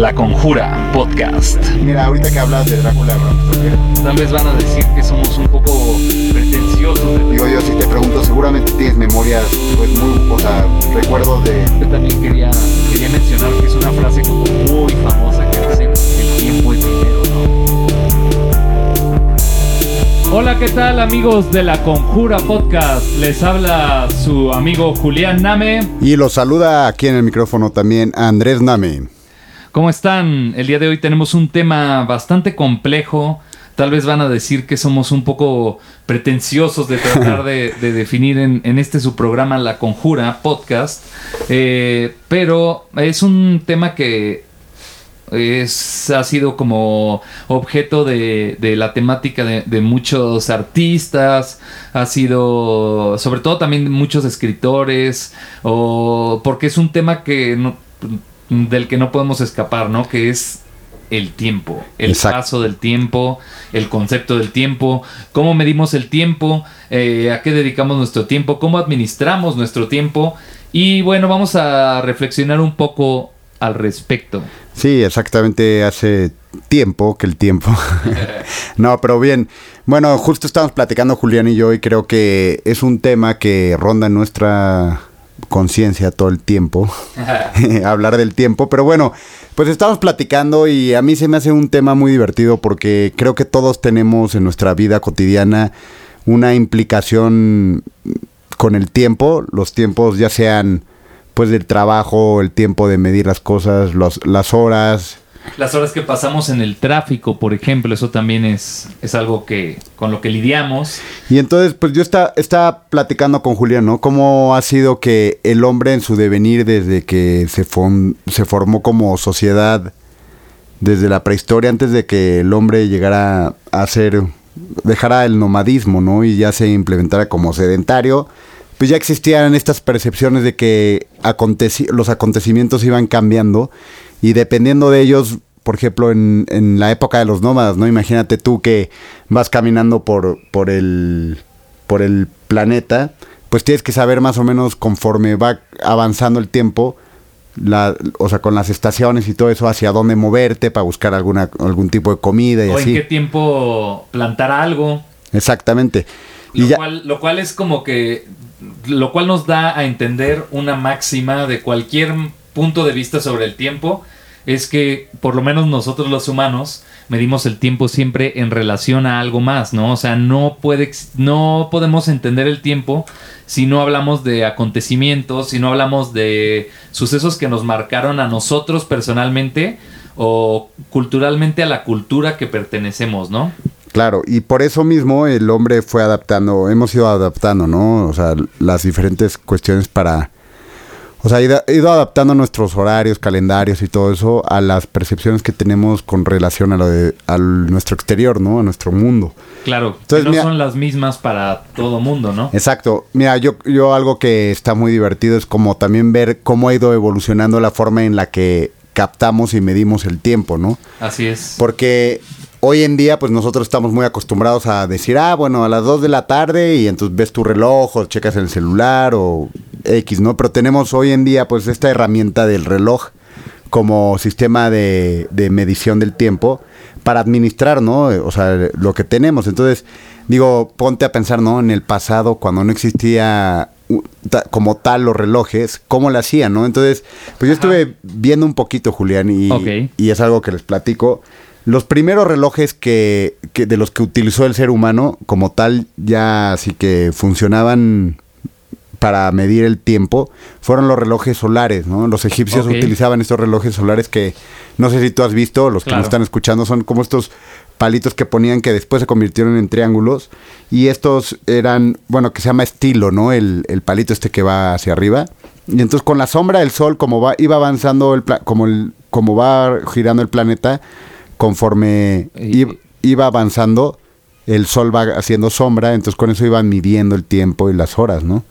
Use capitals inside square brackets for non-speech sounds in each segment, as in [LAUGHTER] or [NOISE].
La Conjura Podcast. Mira, ahorita que hablas de Drácula, tal vez van a decir que somos un poco pretenciosos. Digo yo, si te pregunto, seguramente tienes memorias, pues muy, o sea, recuerdo de... Yo también quería, quería mencionar que es una frase como muy famosa que dice, el tiempo es dinero, ¿no? Hola, ¿qué tal amigos de La Conjura Podcast? Les habla su amigo Julián Name. Y los saluda aquí en el micrófono también Andrés Name. ¿Cómo están? El día de hoy tenemos un tema bastante complejo. Tal vez van a decir que somos un poco pretenciosos de tratar [LAUGHS] de, definir en, este su programa La Conjura Podcast. Eh, pero es un tema que es, ha sido como objeto de, la temática de, de, muchos artistas, ha sido sobre todo también muchos escritores, o porque es un tema que no, del que no podemos escapar, ¿no? Que es el tiempo, el paso del tiempo, el concepto del tiempo, cómo medimos el tiempo, eh, a qué dedicamos nuestro tiempo, cómo administramos nuestro tiempo. Y bueno, vamos a reflexionar un poco al respecto. Sí, exactamente hace tiempo que el tiempo. [LAUGHS] no, pero bien. Bueno, justo estamos platicando Julián y yo y creo que es un tema que ronda nuestra conciencia todo el tiempo, [LAUGHS] hablar del tiempo, pero bueno, pues estamos platicando y a mí se me hace un tema muy divertido porque creo que todos tenemos en nuestra vida cotidiana una implicación con el tiempo, los tiempos ya sean pues del trabajo, el tiempo de medir las cosas, los, las horas, las horas que pasamos en el tráfico, por ejemplo, eso también es, es algo que con lo que lidiamos. Y entonces, pues yo estaba está platicando con Julián, ¿no? ¿Cómo ha sido que el hombre en su devenir desde que se, se formó como sociedad, desde la prehistoria, antes de que el hombre llegara a ser, dejara el nomadismo, ¿no? Y ya se implementara como sedentario, pues ya existían estas percepciones de que los acontecimientos iban cambiando y dependiendo de ellos, por ejemplo, en, en, la época de los nómadas, ¿no? Imagínate tú que vas caminando por, por, el, por el planeta, pues tienes que saber más o menos conforme va avanzando el tiempo, la, o sea, con las estaciones y todo eso, hacia dónde moverte para buscar alguna, algún tipo de comida y o así. en qué tiempo plantar algo. Exactamente. Lo, y cual, lo cual es como que, lo cual nos da a entender una máxima de cualquier punto de vista sobre el tiempo es que por lo menos nosotros los humanos medimos el tiempo siempre en relación a algo más, ¿no? O sea, no puede no podemos entender el tiempo si no hablamos de acontecimientos, si no hablamos de sucesos que nos marcaron a nosotros personalmente o culturalmente a la cultura que pertenecemos, ¿no? Claro, y por eso mismo el hombre fue adaptando, hemos ido adaptando, ¿no? O sea, las diferentes cuestiones para o sea, ha ido adaptando nuestros horarios, calendarios y todo eso a las percepciones que tenemos con relación a lo de a nuestro exterior, ¿no? A nuestro mundo. Claro, Entonces, no son las mismas para todo mundo, ¿no? Exacto. Mira, yo, yo algo que está muy divertido es como también ver cómo ha ido evolucionando la forma en la que captamos y medimos el tiempo, ¿no? Así es. Porque hoy en día, pues nosotros estamos muy acostumbrados a decir, ah, bueno, a las 2 de la tarde y entonces ves tu reloj o checas el celular o X, ¿no? Pero tenemos hoy en día, pues, esta herramienta del reloj como sistema de, medición del tiempo para administrar, ¿no? O sea, lo que tenemos. Entonces, digo, ponte a pensar, ¿no? En el pasado, cuando no existía como tal los relojes, cómo lo hacían, ¿no? Entonces, pues yo estuve viendo un poquito, Julián, y, y es algo que les platico. Los primeros relojes que, que, de los que utilizó el ser humano, como tal, ya así que funcionaban para medir el tiempo, fueron los relojes solares, ¿no? Los egipcios utilizaban estos relojes solares que no sé si tú has visto, los que nos están escuchando, son como estos palitos que ponían que después se convirtieron en triángulos y estos eran, bueno, que se llama estilo, ¿no? El, el palito este que va hacia arriba. Y entonces con la sombra del sol, como va, iba avanzando, el como, el, como va girando el planeta, conforme iba avanzando, el sol va haciendo sombra, entonces con eso iban midiendo el tiempo y las horas, ¿no?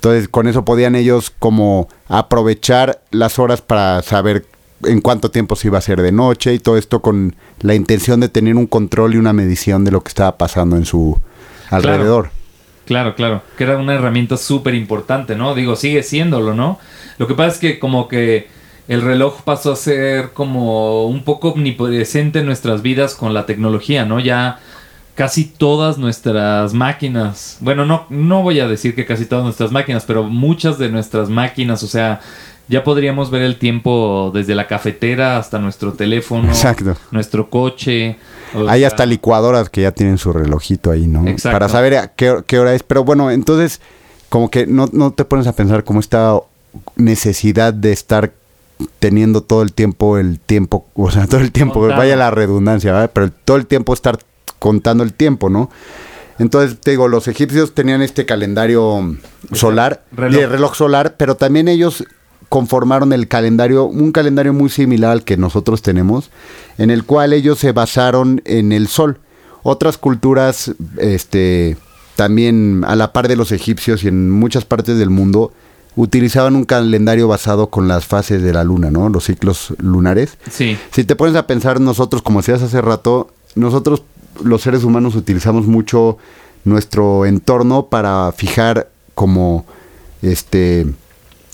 Entonces con eso podían ellos como aprovechar las horas para saber en cuánto tiempo se iba a hacer de noche y todo esto con la intención de tener un control y una medición de lo que estaba pasando en su alrededor. Claro, claro, que era una herramienta súper importante, ¿no? Digo, sigue siéndolo, ¿no? Lo que pasa es que como que el reloj pasó a ser como un poco omnipresente en nuestras vidas con la tecnología, ¿no? Ya casi todas nuestras máquinas, bueno, no, no voy a decir que casi todas nuestras máquinas, pero muchas de nuestras máquinas, o sea, ya podríamos ver el tiempo desde la cafetera hasta nuestro teléfono, Exacto. nuestro coche. Hay sea, hasta licuadoras que ya tienen su relojito ahí, ¿no? Exacto. Para saber a qué, qué hora es. Pero bueno, entonces, como que no, no te pones a pensar como esta necesidad de estar teniendo todo el tiempo el tiempo, o sea, todo el tiempo, Contado. vaya la redundancia, ¿verdad? Pero todo el tiempo estar contando el tiempo, ¿no? Entonces, te digo, los egipcios tenían este calendario solar, Reloj. de reloj solar, pero también ellos conformaron el calendario, un calendario muy similar al que nosotros tenemos, en el cual ellos se basaron en el sol. Otras culturas, este, también a la par de los egipcios y en muchas partes del mundo, utilizaban un calendario basado con las fases de la luna, ¿no? Los ciclos lunares. Sí, Si te pones a pensar nosotros, como decías hace rato, nosotros los seres humanos utilizamos mucho nuestro entorno para fijar como este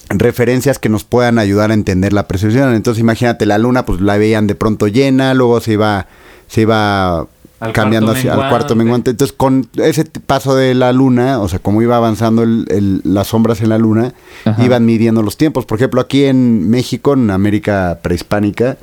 referencias que nos puedan ayudar a entender la percepción. Entonces imagínate la luna, pues la veían de pronto llena, luego se iba, se iba Al cambiando hacia al cuarto menguante. Entonces con ese paso de la luna, o sea, como iba avanzando el- el- las sombras en la luna, Ajá. iban midiendo los tiempos. Por ejemplo, aquí en México, en América prehispánica,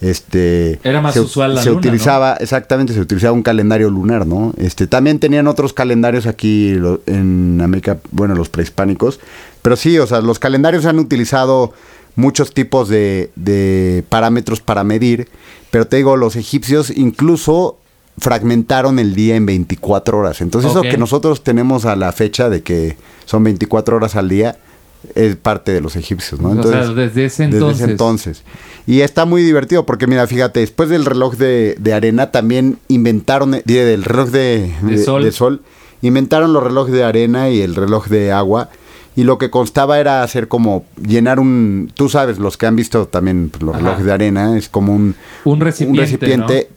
este Era más se, usual la se luna, utilizaba exactamente se utilizaba un calendario lunar no este también tenían otros calendarios aquí lo- en América bueno los prehispánicos pero sí o sea los calendarios han utilizado muchos tipos de, de parámetros para medir pero te digo los egipcios incluso fragmentaron el día en 24 horas. Entonces eso que nosotros tenemos a la fecha de que son 24 horas al día es parte de los egipcios no o sea, desde ese desde entonces. ese entonces. Y está muy divertido porque, mira, fíjate, después del reloj de, de arena también inventaron, eh, del reloj de, sol. de sol, inventaron los relojes de arena y el reloj de agua. Y lo que constaba era hacer como llenar un, tú sabes, los que han visto también pues, los Ajá. relojes de arena, es como un, Un recipiente, recipiente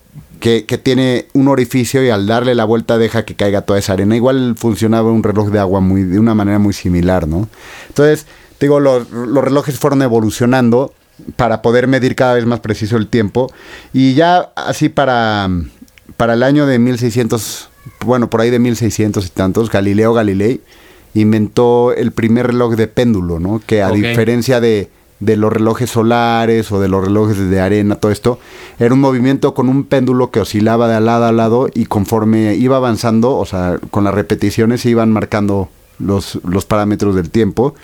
que, que tiene un orificio y al darle la vuelta deja que caiga toda esa arena. Igual funcionaba un reloj de agua muy, de una manera muy similar, ¿no? Entonces, digo, los, los relojes fueron evolucionando para poder medir cada vez más preciso el tiempo. Y ya así para, para el año de 1600, bueno, por ahí de 1600 y tantos, Galileo Galilei inventó el primer reloj de péndulo, ¿no? Que a diferencia de, de los relojes solares o de los relojes de arena, todo esto, era un movimiento con un péndulo que oscilaba de lado a lado y conforme iba avanzando, o sea, con las repeticiones se iban marcando los, los parámetros del tiempo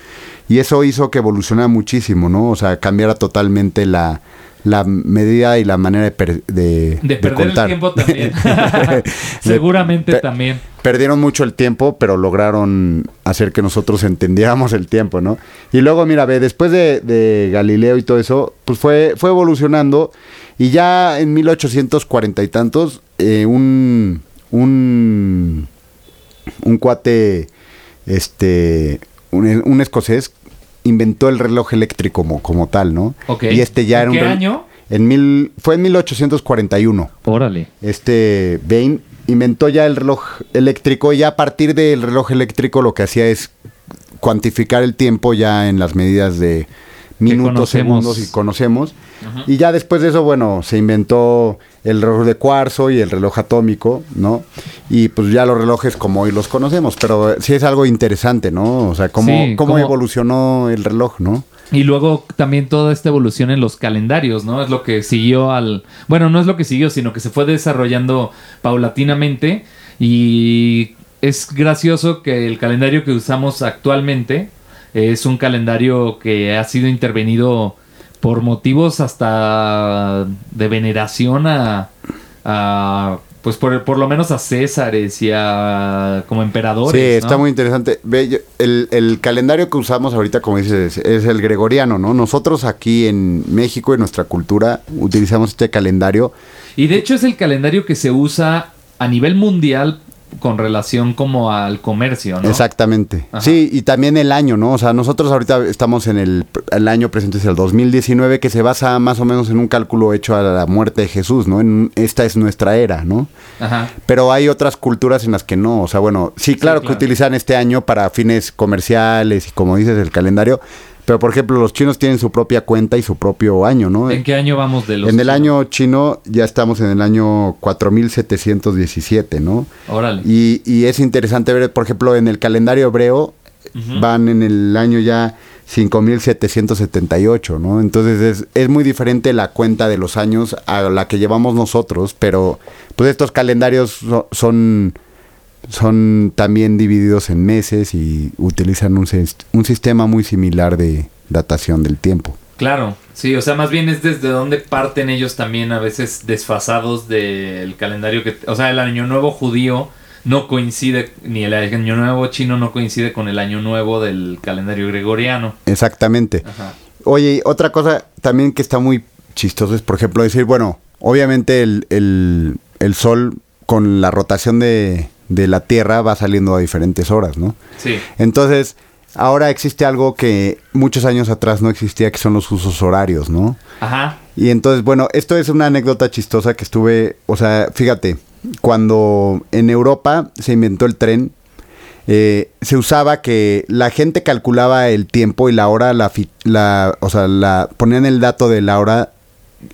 y eso hizo que evolucionara muchísimo, ¿no? O sea, cambiara totalmente la, la medida y la manera de, per- de, De perder el contar. tiempo también. [LAUGHS] Seguramente también. Perdieron mucho el tiempo, pero lograron hacer que nosotros entendiéramos el tiempo, ¿no? Y luego, mira, ve, después de, de Galileo y todo eso, pues fue, fue evolucionando. Y ya en 1840 y tantos, eh, un, un, un cuate, este, un, un escocés, inventó el reloj eléctrico como, como tal, ¿no? Ok. Y este ya ¿En era un qué año? En mil, fue en 1841 Órale. este Bain inventó ya el reloj eléctrico y ya a partir del reloj eléctrico lo que hacía es cuantificar el tiempo ya en las medidas de minutos, segundos y conocemos. Y ya después de eso, bueno, se inventó el reloj de cuarzo y el reloj atómico, ¿no? Y pues ya los relojes como hoy los conocemos, pero sí es algo interesante, ¿no? O sea, cómo, Sí, cómo cómo- evolucionó el reloj, ¿no? Y luego también toda esta evolución en los calendarios, ¿no? Es lo que siguió al... Bueno, no es lo que siguió, sino que se fue desarrollando paulatinamente y es gracioso que el calendario que usamos actualmente es un calendario que ha sido intervenido por motivos hasta de veneración a... a, pues por, por lo menos a Césares y a como emperadores. Sí, está ¿no? muy interesante. Ve, el, el calendario que usamos ahorita, como dices, es, es el gregoriano, ¿no? Nosotros aquí en México, en nuestra cultura, utilizamos este calendario. Y de hecho es el calendario que se usa a nivel mundial con relación como al comercio, ¿no? Exactamente. Ajá. Sí, y también el año, ¿no? O sea, nosotros ahorita estamos en el, el año presente, es el 2019, que se basa más o menos en un cálculo hecho a la muerte de Jesús, ¿no? En, esta es nuestra era, ¿no? Ajá. Pero hay otras culturas en las que no. O sea, bueno, sí, claro, que claro. utilizan este año para fines comerciales y como dices, el calendario. Pero por ejemplo, los chinos tienen su propia cuenta y su propio año, ¿no? ¿En qué año vamos de los En el chinos? año chino ya estamos en el año 4717, ¿no? Órale. Y, y es interesante ver, por ejemplo, en el calendario hebreo van en el año ya 5778, ¿no? Entonces es, es muy diferente la cuenta de los años a la que llevamos nosotros, pero pues estos calendarios so- son son también divididos en meses y utilizan un, un sistema muy similar de datación del tiempo. Claro, sí, o sea, más bien es desde donde parten ellos también a veces desfasados del calendario que, o sea, el año nuevo judío no coincide, ni el año nuevo chino no coincide con el año nuevo del calendario gregoriano. Exactamente. Ajá. Oye, otra cosa también que está muy chistoso es, por ejemplo, decir, bueno, obviamente el, el- el sol con la rotación de, de la Tierra va saliendo a diferentes horas, ¿no? Sí, Entonces, ahora existe algo que muchos años atrás no existía, que son los usos horarios, ¿no? ajá, Y entonces, bueno, esto es una anécdota chistosa que estuve, o sea, fíjate, cuando en Europa se inventó el tren, eh, se usaba que la gente calculaba el tiempo y la hora, la, la, o sea, la, ponían el dato de la hora.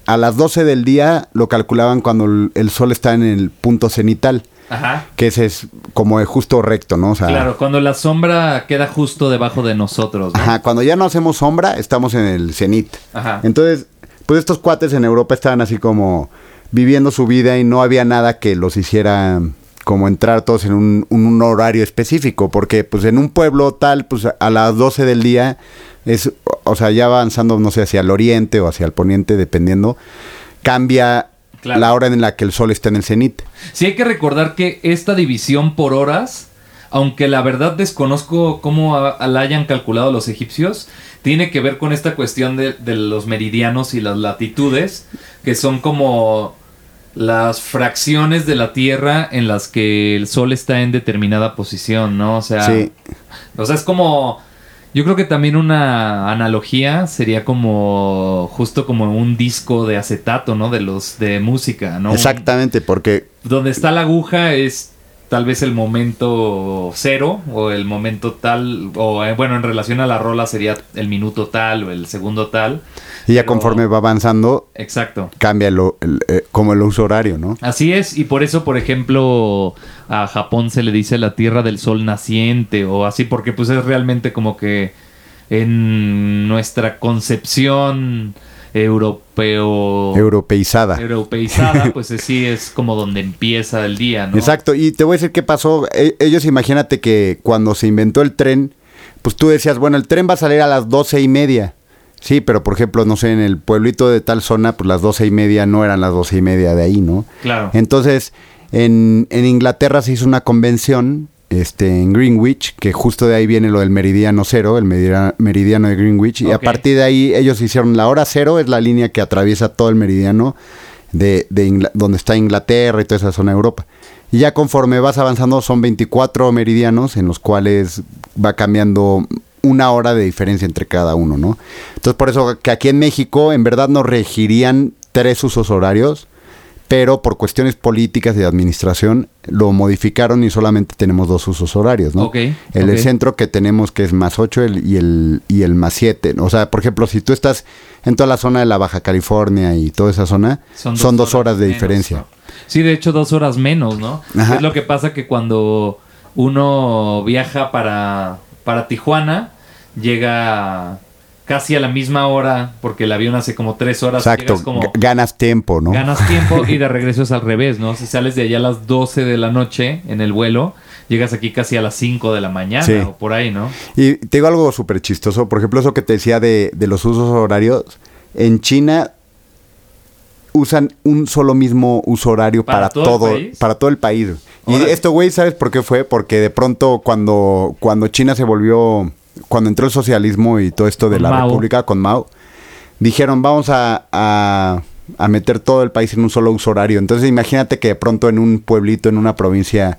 A las 12 del día lo calculaban cuando el, el sol está en el punto cenital, ajá. que ese es como el justo recto, ¿no? O sea, Claro, cuando la sombra queda justo debajo de nosotros, ¿no? Ajá, cuando ya no hacemos sombra, estamos en el cenit. Ajá. Entonces, pues estos cuates en Europa estaban así como viviendo su vida y no había nada que los hiciera como entrar todos en un, un- horario específico, porque pues en un pueblo tal, pues a las 12 del día es, o sea, ya va avanzando, no sé, hacia el oriente o hacia el poniente, dependiendo, cambia Claro. la hora en la que el sol está en el cenit. Sí hay que recordar que esta división por horas, aunque la verdad desconozco cómo a- la hayan calculado los egipcios, tiene que ver con esta cuestión de, de los meridianos y las latitudes, que son como las fracciones de la Tierra en las que el Sol está en determinada posición, ¿no? O sea, Sí. o sea, es como... Yo creo que también una analogía sería como justo como un disco de acetato, ¿no? De los de música, ¿no? Exactamente, porque donde está la aguja es tal vez el momento cero o el momento tal, o eh, bueno, en relación a la rola sería el minuto tal o el segundo tal. y ya Pero- conforme va avanzando, Exacto. cambia lo- el, eh, como el uso horario, ¿no? Así es, y por eso, por ejemplo, a Japón se le dice la tierra del sol naciente o así, porque pues es realmente como que en nuestra concepción europeo... Europeizada. europeizada, [LAUGHS] pues sí es como donde empieza el día, ¿no? Exacto, y te voy a decir qué pasó. E- ellos imagínate que cuando se inventó el tren, pues tú decías, bueno, el tren va a salir a las doce y media. Sí, pero por ejemplo, no sé, en el pueblito de tal zona, pues las doce y media no eran las doce y media de ahí, ¿no? Claro. Entonces, en, en Inglaterra se hizo una convención este, en Greenwich, que justo de ahí viene lo del meridiano cero, el meridia- meridiano de Greenwich, y a partir de ahí ellos hicieron la hora cero, es la línea que atraviesa todo el meridiano de, donde está Inglaterra y toda esa zona de Europa. Y ya conforme vas avanzando son 24 meridianos en los cuales va cambiando una hora de diferencia entre cada uno, ¿no? Entonces por eso que aquí en México en verdad nos regirían tres usos horarios, pero por cuestiones políticas y de administración lo modificaron y solamente tenemos dos usos horarios, ¿no? Ok, el del centro que tenemos que es más 8 y, el, y el más 7. O sea, por ejemplo, si tú estás en toda la zona de la Baja California y toda esa zona, son dos, horas, de menos, diferencia. ¿no? Sí, de hecho, dos horas menos, ¿no? Ajá. Es lo que pasa que cuando uno viaja para, para Tijuana, llega casi a la misma hora, porque el avión hace como tres horas. Exacto, como, ganas tiempo, ¿no? ganas tiempo y de [LAUGHS] regreso es al revés, ¿no? Si sales de allá a las 12 de la noche en el vuelo, llegas aquí casi a las 5 de la mañana Sí. o por ahí, ¿no? Y te digo algo súper chistoso, por ejemplo, eso que te decía de, de los usos horarios, en China usan un solo mismo uso horario ¿Para para, todo el todo, país? para todo el país. Y esto, güey, ¿sabes por qué fue? Porque de pronto cuando, cuando China se volvió, cuando entró el socialismo y todo esto de la Mao. república con Mao, dijeron vamos a, a, a meter todo el país en un solo uso horario. Entonces imagínate que de pronto en un pueblito, en una provincia,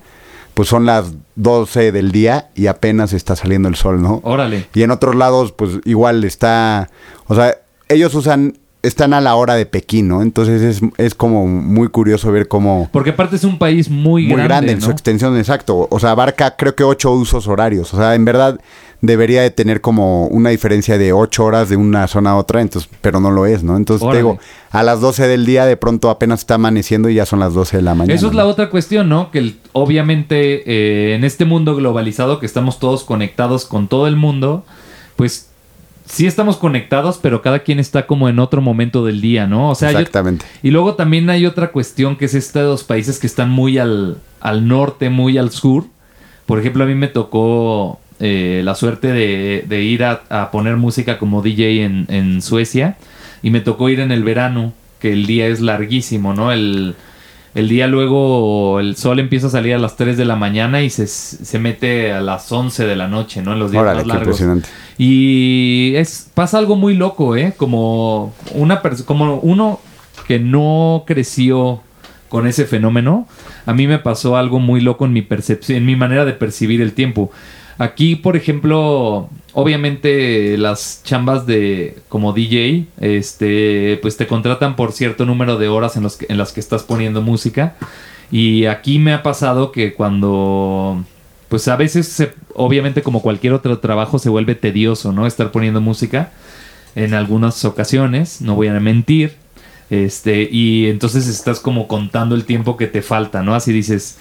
pues son las 12 del día y apenas está saliendo el sol, ¿no? Órale. Y en otros lados, pues igual está, o sea, ellos usan, están a la hora de Pekín, ¿no? Entonces es, es como muy curioso ver cómo... Porque aparte es un país muy, Muy grande, en ¿no? su extensión, exacto. O sea, abarca creo que ocho usos horarios. O sea, en verdad, debería de tener como una diferencia de 8 horas de una zona a otra, entonces, pero no lo es, ¿no? Entonces te digo, a las 12 del día de pronto apenas está amaneciendo y ya son las 12 de la mañana. Eso es ¿no? la otra cuestión, ¿no? Que el- obviamente eh, en este mundo globalizado que estamos todos conectados con todo el mundo, pues sí estamos conectados, pero cada quien está como en otro momento del día, ¿no? O sea, yo- Exactamente. y luego también hay otra cuestión que es estos países que están muy al, al norte, muy al sur. Por ejemplo, a mí me tocó eh, la suerte de, de ir a, a poner música como DJ en, en Suecia y me tocó ir en el verano, que el día es larguísimo, ¿no? El, el día luego el sol empieza a salir a las 3 de la mañana y se, se mete a las 11 de la noche, ¿no? En los días Órale, más largos. Y es pasa algo muy loco, ¿eh? Como una pers- como uno que no creció con ese fenómeno, a mí me pasó algo muy loco en mi percepción, en mi manera de percibir el tiempo. Aquí, por ejemplo, obviamente las chambas de como DJ, este, pues te contratan por cierto número de horas en, los que- en las que estás poniendo música. Y aquí me ha pasado que cuando pues a veces, se- obviamente como cualquier otro trabajo, se vuelve tedioso, ¿no? Estar poniendo música en algunas ocasiones, no voy a mentir. Este, y entonces estás como contando el tiempo que te falta, ¿no? Así dices,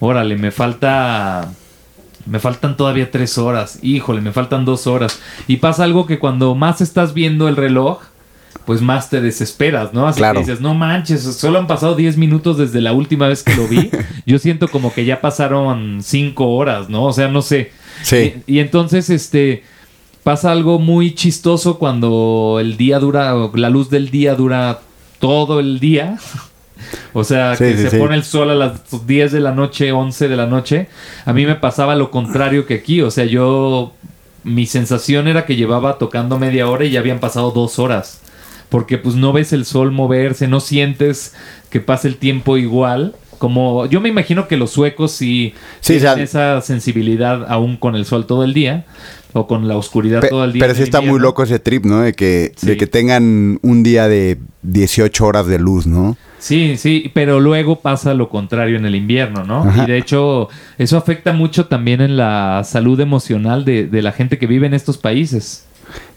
órale, me falta... Me faltan todavía tres horas. Híjole, me faltan dos horas. Y pasa algo que cuando más estás viendo el reloj, pues más te desesperas, ¿no? Así Claro. que dices, no manches, solo han pasado 10 minutos desde la última vez que lo vi. [LAUGHS] Yo siento como que ya pasaron cinco horas, ¿no? O sea, no sé. Sí. Y, y entonces, este, pasa algo muy chistoso cuando el día dura, la luz del día dura todo el día. [LAUGHS] O sea, Sí, que sí, se sí. pone el sol a las 10 de la noche, 11 de la noche. A mí me pasaba lo contrario que aquí. O sea, yo, mi sensación era que llevaba tocando media hora y ya habían pasado dos horas. Porque pues no ves el sol moverse, no sientes que pase el tiempo igual. Como yo me imagino que los suecos sí, tienen o sea- esa sensibilidad aún con el sol todo el día o con la oscuridad Pe- todo el día. pero sí está muy loco ese trip, ¿no? De que, de que tengan un día de 18 horas de luz, ¿no? Sí, sí, pero luego pasa lo contrario en el invierno, ¿no? Ajá. Y de hecho, eso afecta mucho también en la salud emocional de, de la gente que vive en estos países.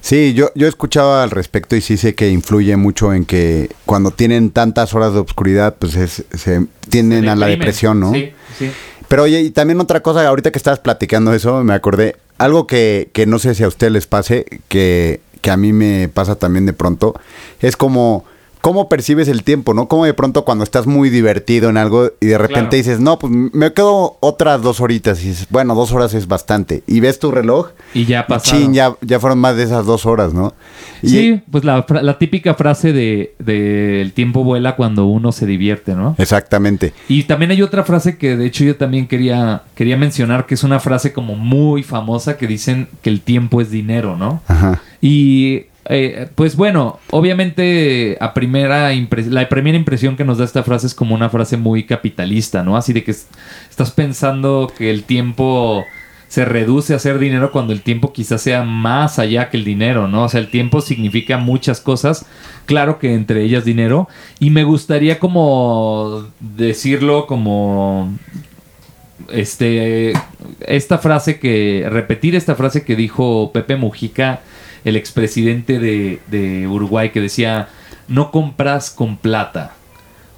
Sí, yo, yo he escuchado al respecto y sí sé que influye mucho en que cuando tienen tantas horas de oscuridad, pues es- se tienden a la depresión, ¿no? Sí, sí. Pero oye, y también otra cosa, ahorita que estabas platicando eso, me acordé, algo que, que no sé si a ustedes les pase, que, que a mí me pasa también de pronto, es como, ¿cómo percibes el tiempo, no? Como de pronto cuando estás muy divertido en algo y de repente Claro. dices, no, pues me quedo otras dos horitas, y dices, bueno, dos horas es bastante, y ves tu reloj, Y ya pasaron. chin, ya, ya fueron más de esas dos horas, ¿no? Y- Sí, pues la típica frase de, de el tiempo vuela cuando uno se divierte, ¿no? Exactamente. Y también hay otra frase que de hecho yo también quería, quería mencionar, que es una frase como muy famosa que dicen que el tiempo es dinero, ¿no? Ajá. Y eh, pues bueno, obviamente a primera la primera impresión que nos da esta frase es como una frase muy capitalista, ¿no? Así de que es- estás pensando que el tiempo se reduce a hacer dinero cuando el tiempo quizás sea más allá que el dinero, ¿no? O sea, el tiempo significa muchas cosas, claro que entre ellas dinero, y me gustaría como decirlo como este esta frase que repetir esta frase que dijo Pepe Mujica el expresidente de, de Uruguay que decía no compras con plata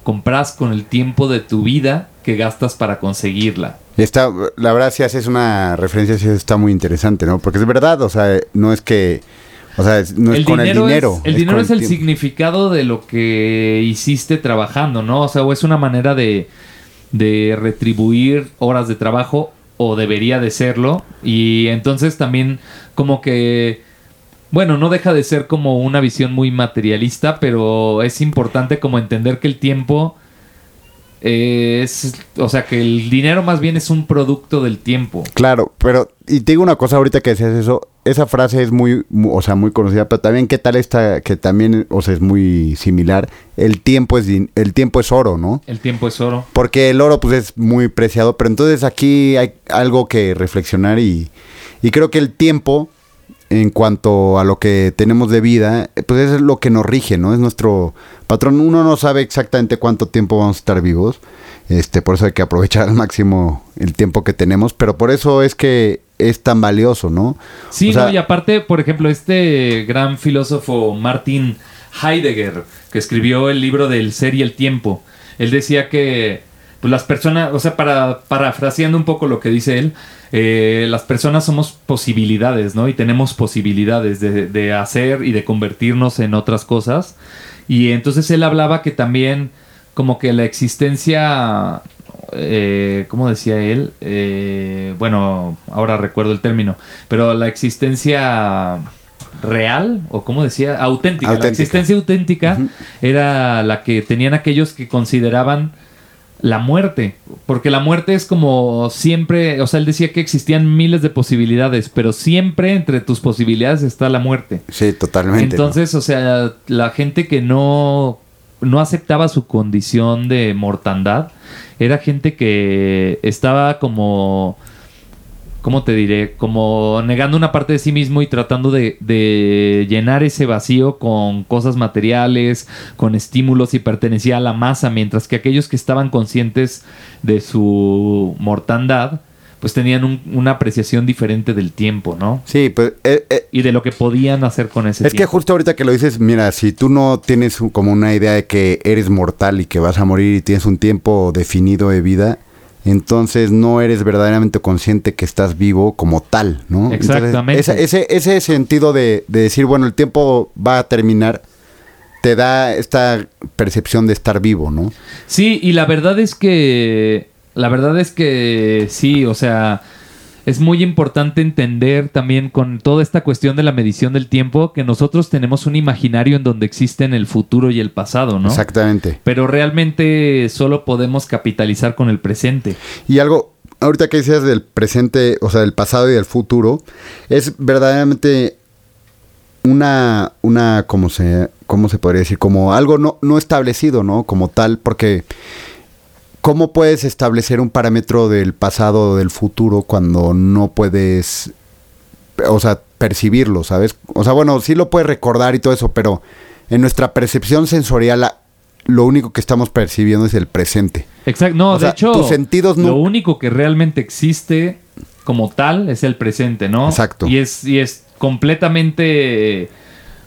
compras con el tiempo de tu vida que gastas para conseguirla Está, la verdad, si haces una referencia, sí está muy interesante, ¿no? Porque es verdad, o sea, no es que, o sea, es- no es con el dinero. es, el dinero es el tiempo. significado de lo que hiciste trabajando, ¿no? O sea, o es una manera de, de retribuir horas de trabajo, o debería de serlo. Y entonces también como que, bueno, no deja de ser como una visión muy materialista, pero es importante como entender que el tiempo es, o sea, que el dinero más bien es un producto del tiempo. Claro, pero, y te digo una cosa ahorita que decías eso, esa frase es muy, mu- o sea, muy conocida, pero también qué tal esta, que también, o sea, es muy similar, el tiempo es, el tiempo es oro, ¿no? El tiempo es oro. Porque el oro pues es muy preciado, pero entonces aquí hay algo que reflexionar y, y creo que el tiempo en cuanto a lo que tenemos de vida, eh, pues es lo que nos rige, ¿no? Es nuestro patrón. Uno no sabe exactamente cuánto tiempo vamos a estar vivos, este, por eso hay que aprovechar al máximo el tiempo que tenemos, pero por eso es que es tan valioso, ¿no? Sí, O sea, no, y aparte, por ejemplo, este gran filósofo Martin Heidegger, que escribió el libro del ser y el tiempo, él decía que pues, las personas, o sea, para, parafraseando un poco lo que dice él, eh, las personas somos posibilidades, ¿no? Y tenemos posibilidades de, de hacer y de convertirnos en otras cosas. Y entonces él hablaba que también como que la existencia, eh, ¿cómo decía él? Eh, bueno, ahora recuerdo el término, pero la existencia real, o como decía, auténtica. La existencia auténtica era la que tenían aquellos que consideraban la muerte, porque la muerte es como siempre, o sea, él decía que existían miles de posibilidades, pero siempre entre tus posibilidades está la muerte. Sí, totalmente. ¿no? Entonces, o sea, la gente que no, no aceptaba su condición de mortandad era gente que estaba como, ¿cómo te diré? Como negando una parte de sí mismo y tratando de, de llenar ese vacío con cosas materiales, con estímulos y pertenecía a la masa, mientras que aquellos que estaban conscientes de su mortandad, pues tenían un- una apreciación diferente del tiempo, ¿no? Sí, pues eh, eh, y de lo que podían hacer con ese es que tiempo. justo ahorita que lo dices, mira, si tú no tienes como una idea de que eres mortal y que vas a morir y tienes un tiempo definido de vida, entonces no eres verdaderamente consciente que estás vivo como tal, ¿no? Entonces, Exactamente. esa- ese, ese sentido de, de decir, bueno, el tiempo va a terminar, te da esta percepción de estar vivo, ¿no? Sí, y la verdad es que. La verdad es que sí, o sea. Es muy importante entender también con toda esta cuestión de la medición del tiempo que nosotros tenemos un imaginario en donde existen el futuro y el pasado, ¿no? Exactamente. Pero realmente solo podemos capitalizar con el presente. Y algo, ahorita que decías del presente, o sea, del pasado y del futuro, es verdaderamente una, una, ¿cómo se, cómo se podría decir? Como algo no, no establecido, ¿no? Como tal, porque ¿cómo puedes establecer un parámetro del pasado o del futuro cuando no puedes, o sea, percibirlo, ¿sabes? O sea, bueno, sí lo puedes recordar y todo eso, pero en nuestra percepción sensorial, lo único que estamos percibiendo es el presente. Exacto. No, O de sea, hecho, tus sentidos no- lo único que realmente existe como tal es el presente, ¿no? Exacto. Y es, y es completamente.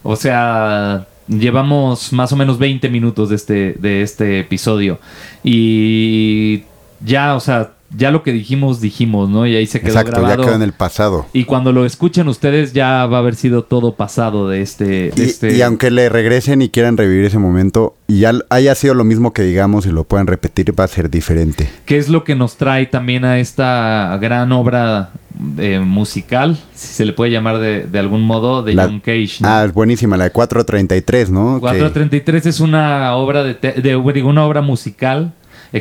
O sea, llevamos más o menos 20 minutos de este, de este episodio. Y ya, o sea, ya lo que dijimos, dijimos, ¿no? Y ahí se quedó Exacto, grabado. ya quedó en el pasado. Y cuando lo escuchen ustedes, ya va a haber sido todo pasado de este. de Y, este... y aunque le regresen y quieran revivir ese momento, y ya haya sido lo mismo que digamos y lo puedan repetir, va a ser diferente. ¿Qué es lo que nos trae también a esta gran obra eh, musical, si se le puede llamar de, de algún modo, de La- John Cage? ¿no? Ah, es buenísima, la de 433, ¿no? Que- 433 es una obra de, te- de- digo, una obra musical,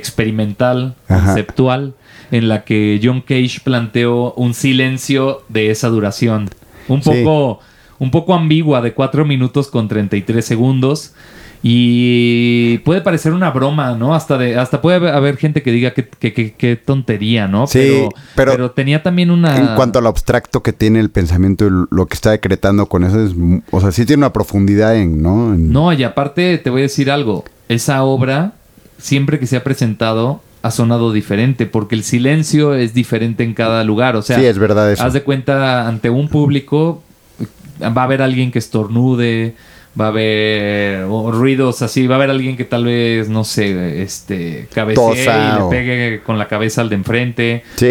experimental, Ajá. conceptual, en la que John Cage planteó un silencio de esa duración. Un Sí. poco, un poco ambigua, de 4 minutos con 33 segundos. Y puede parecer una broma, ¿no? Hasta de, hasta puede haber- gente que diga que, que- que- que tontería, ¿no? Sí, pero, pero pero tenía también una. En cuanto a lo abstracto que tiene el pensamiento y lo que está decretando con eso, es, o sea, sí tiene una profundidad en, ¿no? En- No, y aparte te voy a decir algo. Esa obra, siempre que se ha presentado, ha sonado diferente, porque el silencio es diferente en cada lugar. O sea, sí, es verdad eso. haz de cuenta, ante un público, va a haber alguien que estornude, va a haber ruidos así, va a haber alguien que tal vez, no sé, este, cabecee Tosa y le o- pegue con la cabeza al de enfrente, Sí.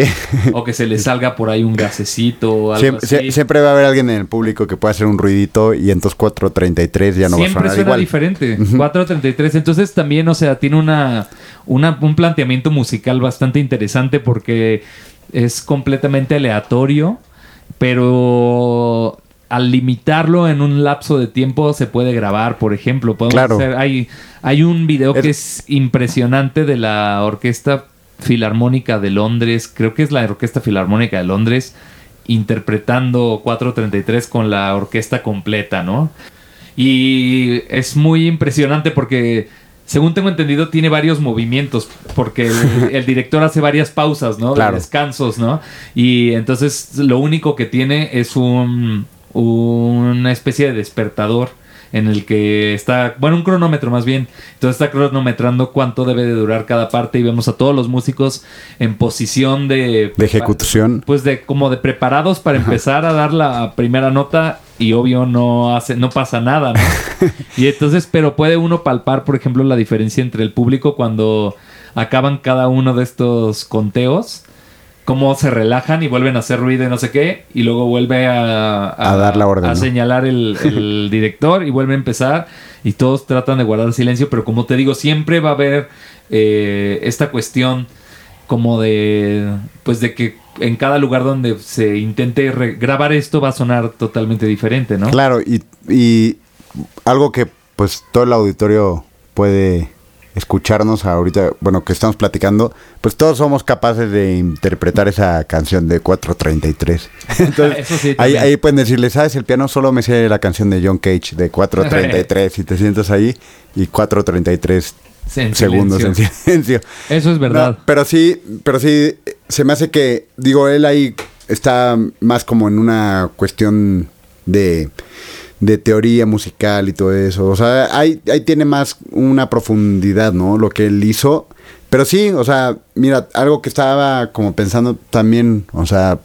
o que se le salga por ahí un gasecito o algo Siempre, así. sie- siempre va a haber alguien en el público que pueda hacer un ruidito y entonces 433 ya no Siempre va a sonar suena igual. diferente. 433. Entonces también, o sea, tiene una, una- un planteamiento musical bastante interesante porque es completamente aleatorio, pero al limitarlo en un lapso de tiempo se puede grabar, por ejemplo. Podemos Claro. hacer- hay, hay un video que es impresionante de la Orquesta Filarmónica de Londres. Creo que es la Orquesta Filarmónica de Londres interpretando 433 con la orquesta completa, ¿no? Y es muy impresionante porque, según tengo entendido, tiene varios movimientos, porque el, [LAUGHS] el director hace varias pausas, ¿no? Claro. descansos, ¿no? Y entonces lo único que tiene es un, una especie de despertador en el que está, bueno, un cronómetro más bien. Entonces está cronometrando cuánto debe de durar cada parte y vemos a todos los músicos en posición de... De ejecución. Pues de como de preparados para empezar a dar la primera nota y obvio no hace no pasa nada, ¿no? [LAUGHS] y entonces, pero puede uno palpar, por ejemplo, la diferencia entre el público cuando acaban cada uno de estos conteos cómo se relajan y vuelven a hacer ruido y no sé qué, y luego vuelve a, dar la orden. A señalar [LAUGHS] el, director y vuelve a empezar, y todos tratan de guardar silencio, pero como te digo, siempre va a haber eh, esta cuestión como de, pues de que en cada lugar donde se intente grabar esto va a sonar totalmente diferente, ¿no? Claro, y, y algo que pues todo el auditorio puede escucharnos ahorita, bueno, que estamos platicando, pues todos somos capaces de interpretar esa canción de 433. [LAUGHS] Entonces, ahí, pueden decirle, ¿sabes? El piano solo me sé la canción de John Cage de 433 y te sientas ahí y 433 segundos en silencio. Eso es verdad. pero sí, pero sí, se me hace que, digo, él ahí está más como en una cuestión de de teoría musical y todo eso. O sea, ahí, ahí tiene más una profundidad, ¿no? Lo que él hizo. Pero sí, o sea, mira, algo que estaba como pensando también, o sea,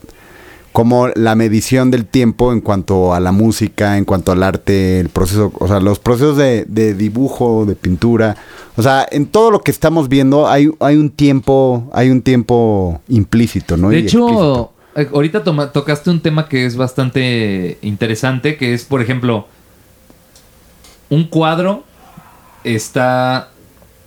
como la medición del tiempo en cuanto a la música, en cuanto al arte, el proceso, o sea, los procesos de, de dibujo, de pintura, o sea, en todo lo que estamos viendo hay, hay un tiempo, hay un tiempo implícito, ¿no? De hecho, eh, ahorita tocaste un tema que es bastante interesante, que es, por ejemplo, un cuadro está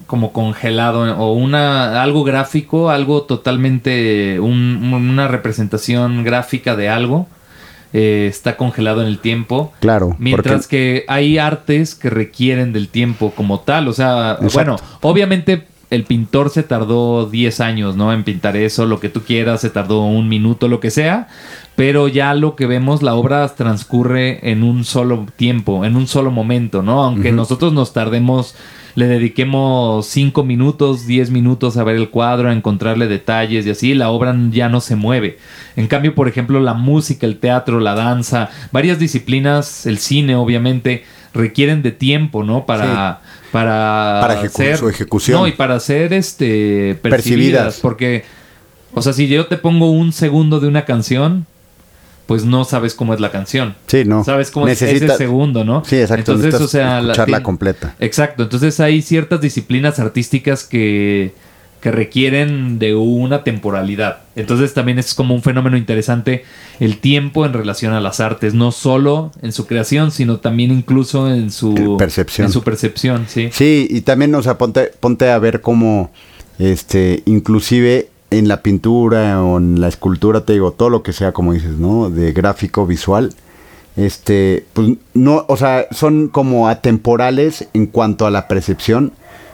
como congelado o una algo gráfico, algo totalmente una representación gráfica de algo eh, está congelado en el tiempo. Claro. Mientras que hay artes que requieren del tiempo como tal. O sea, bueno, obviamente el pintor se tardó 10 años, ¿no? En pintar eso, lo que tú quieras, se tardó un minuto, lo que sea, pero ya lo que vemos, la obra transcurre en un solo tiempo, en un solo momento, ¿no? Aunque nosotros nos tardemos, le dediquemos 5 minutos, 10 minutos a ver el cuadro, a encontrarle detalles y así, la obra ya no se mueve. En cambio, por ejemplo, la música, el teatro, la danza, varias disciplinas, el cine, obviamente, requieren de tiempo, ¿no? Para para, para su ejecución. No, y para ser este, percibidas, Porque, o sea, si yo te pongo un segundo de una canción, pues no sabes cómo es la canción. Sí, no. Sabes cómo es ese segundo, ¿no? Sí, exacto. Entonces, o sea, escucharla completa. Exacto. Entonces hay ciertas disciplinas artísticas que que requieren de una temporalidad. Entonces también es como un fenómeno interesante el tiempo en relación a las artes, no solo en su creación, sino también incluso en su percepción. En su percepción, sí. Sí, y también, o sea, ponte, ponte a ver cómo, este, inclusive en la pintura o en la escultura, te digo, todo lo que sea, como dices, ¿no? De gráfico, visual, este, pues no, o sea, son como atemporales en cuanto a la percepción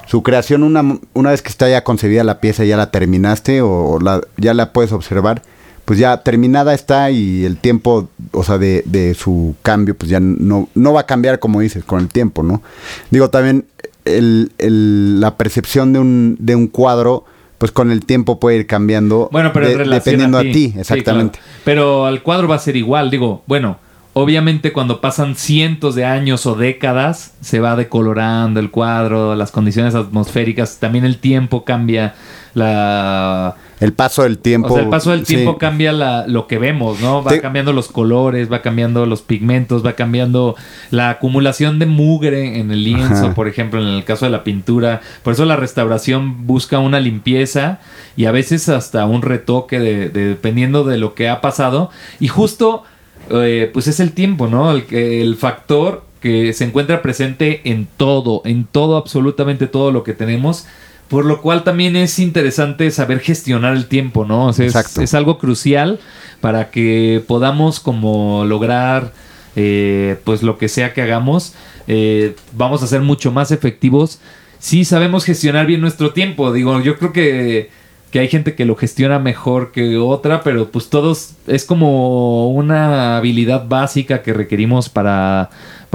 su creación una, una vez que está ya concebida la pieza, ya la terminaste o, la, ya la puedes observar, pues ya terminada está y el tiempo, o sea, de, de su cambio, pues ya no, no va a cambiar como dices, con el tiempo, ¿no? Digo, también el, el, la percepción de un, de un cuadro, pues con el tiempo puede ir cambiando. Bueno, pero dependiendo a ti, exactamente. Pero al cuadro va a ser igual, digo, bueno Obviamente cuando pasan cientos de años o décadas se va decolorando el cuadro, las condiciones atmosféricas, también el tiempo cambia la... El paso del tiempo. O sea, el paso del tiempo cambia la, lo que vemos, ¿no? Va cambiando los colores, va cambiando los pigmentos, va cambiando la acumulación de mugre en el lienzo, por ejemplo, en el caso de la pintura. Por eso la restauración busca una limpieza y a veces hasta un retoque de dependiendo de lo que ha pasado. Y justo eh, pues es el tiempo, ¿no? El, el factor que se encuentra presente en todo, en todo, absolutamente todo lo que tenemos. Por lo cual también es interesante saber gestionar el tiempo, ¿no? es, algo crucial para que podamos como lograr eh, pues lo que sea que hagamos. Eh, vamos a ser mucho más efectivos si sabemos gestionar bien nuestro tiempo. Digo, yo creo que que hay gente que lo gestiona mejor que otra, pero pues todos es como una habilidad básica que requerimos para,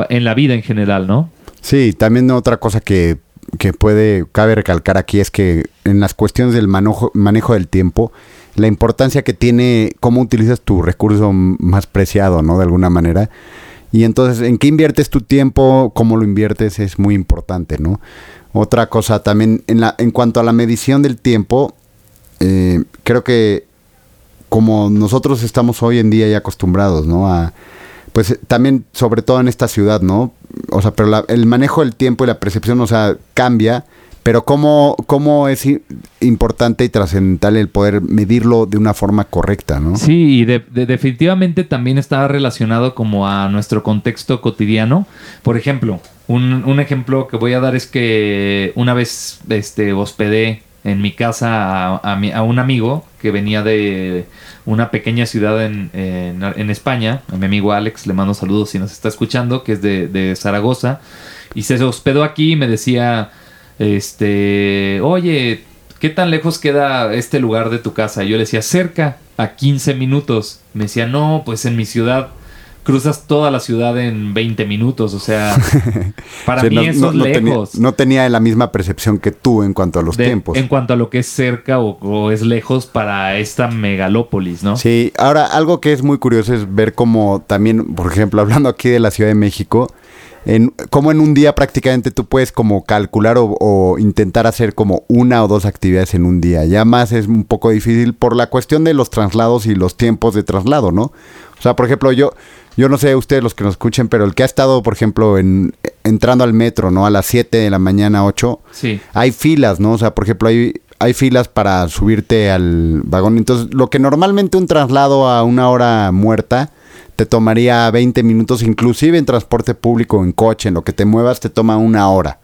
en la vida en general, ¿no? Sí, también otra cosa que, que puede, cabe recalcar aquí es que en las cuestiones del manejo, manejo del tiempo, la importancia que tiene cómo utilizas tu recurso más preciado, ¿no? De alguna manera. Y entonces, ¿en qué inviertes tu tiempo? ¿Cómo lo inviertes? Es muy importante, ¿no? Otra cosa también, en, la, en cuanto a la medición del tiempo, eh, creo que como nosotros estamos hoy en día ya acostumbrados, ¿no? A, pues también, sobre todo en esta ciudad, ¿no? O sea, pero la- el manejo del tiempo y la percepción, o sea, cambia, pero cómo, cómo es importante y trascendental el poder medirlo de una forma correcta, ¿no? Sí, y de- de- definitivamente también está relacionado como a nuestro contexto cotidiano. Por ejemplo, un, un ejemplo que voy a dar es que una vez este, hospedé en mi casa a, un amigo que venía de una pequeña ciudad en España, a mi amigo Alex, le mando saludos si nos está escuchando, que es de, de Zaragoza, y se hospedó aquí y me decía, este, oye, ¿qué tan lejos queda este lugar de tu casa? Y yo le decía, cerca, a 15 minutos. Me decía, no, pues en mi ciudad cruzas toda la ciudad en 20 minutos. O sea, [LAUGHS] para Sí, mí no, eso no- es tenía, lejos. no tenía la misma percepción que tú en cuanto a los de- tiempos. En cuanto a lo que es cerca o, o es lejos para esta megalópolis, ¿no? Sí, ahora algo que es muy curioso es ver cómo también, por ejemplo, [LAUGHS] hablando aquí de la Ciudad de México, en, cómo en un día prácticamente tú puedes como calcular o, o intentar hacer como una o dos actividades en un día. Ya más es un poco difícil por la cuestión de los traslados y los tiempos de traslado, ¿no? O sea, por ejemplo, yo, yo no sé ustedes los que nos escuchen, pero el que ha estado, por ejemplo, en, entrando al metro, ¿no? A las 7 de la mañana, 8, Sí. hay filas, ¿no? O sea, por ejemplo, hay, hay filas para subirte al vagón. Entonces, lo que normalmente un traslado a una hora muerta te tomaría 20 minutos, inclusive en transporte público, en coche, en lo que te muevas, te toma una hora.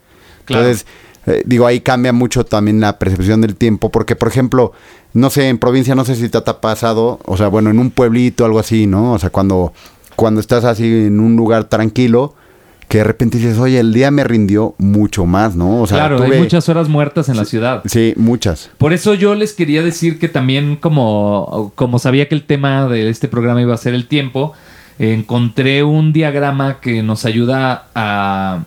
Claro. Entonces, eh, digo, ahí cambia mucho también la percepción del tiempo, porque, por ejemplo, no sé, en provincia, no sé si te ha pasado, o sea, bueno, en un pueblito, algo así, ¿no? O sea, cuando, cuando estás así en un lugar tranquilo, que de repente dices, oye, el día me rindió mucho más, ¿no? O sea, claro, hay muchas horas muertas en la ciudad. Sí, muchas. Por eso yo les quería decir que también como, como sabía que el tema de este programa iba a ser el tiempo, encontré un diagrama que nos ayuda a,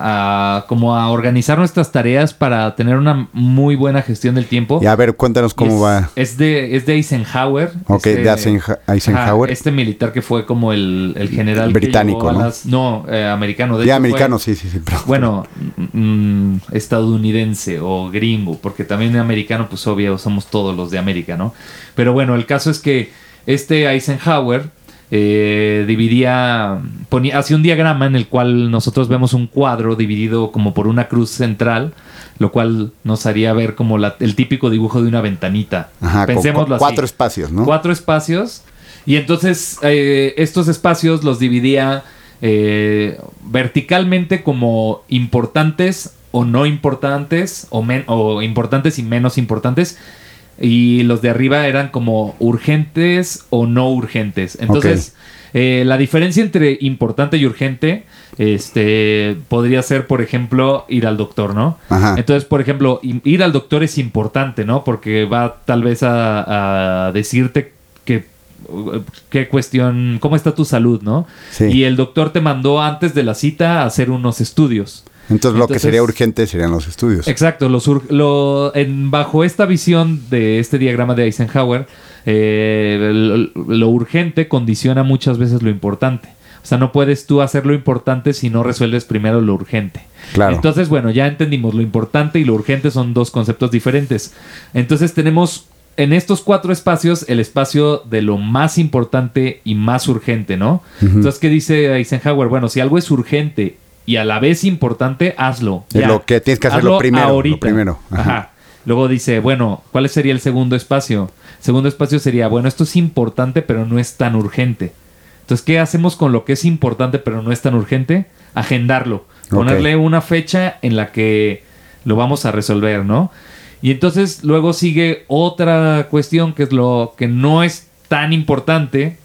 a como a organizar nuestras tareas para tener una muy buena gestión del tiempo. Y a ver, cuéntanos cómo es, va. Es de, es de Eisenhower. Ok, de Eisenha- Eisenhower. Ajá, este militar que fue como el, el general. Británico, ¿no? las- no, eh, americano. De Ya hecho, fue- americano, sí, sí, sí. pero- bueno, mm, estadounidense o gringo, porque también americano, pues obvio, somos todos los de América, ¿no? Pero bueno, el caso es que este Eisenhower eh, dividía, ponía, hacía un diagrama en el cual nosotros vemos un cuadro dividido como por una cruz central, lo cual nos haría ver como la- el típico dibujo de una ventanita. Ajá, Pensémoslo así cuatro espacios, ¿no? cuatro espacios y entonces eh, estos espacios los dividía eh, verticalmente como importantes o no importantes o, men- o importantes y menos importantes y los de arriba eran como urgentes o no urgentes entonces eh, la diferencia entre importante y urgente este podría ser por ejemplo ir al doctor no Ajá. entonces, por ejemplo, ir al doctor es importante, ¿no? Porque va tal vez a, a decirte que qué cuestión, cómo está tu salud, ¿no? Sí. Y el doctor te mandó antes de la cita a hacer unos estudios. Entonces, lo que sería urgente serían los estudios. Exacto, los lo- en- bajo esta visión de este diagrama de Eisenhower, eh, lo, lo urgente condiciona muchas veces lo importante. O sea, no puedes tú hacer lo importante si no resuelves primero lo urgente. Claro. Entonces, bueno, ya entendimos, lo importante y lo urgente son dos conceptos diferentes. Entonces tenemos en estos cuatro espacios el espacio de lo más importante y más urgente, ¿no? Entonces, ¿qué dice Eisenhower? Bueno, si algo es urgente y a la vez importante, hazlo. Es lo que tienes que hacerlo Hazlo primero, lo primero. Ajá. Ajá. Luego dice, bueno, ¿cuál sería el segundo espacio? Segundo espacio sería, bueno, esto es importante, pero no es tan urgente. Entonces, ¿qué hacemos con lo que es importante, pero no es tan urgente? Agendarlo. Ponerle una fecha en la que lo vamos a resolver, ¿no? Y entonces luego sigue otra cuestión que es lo que no es tan importante,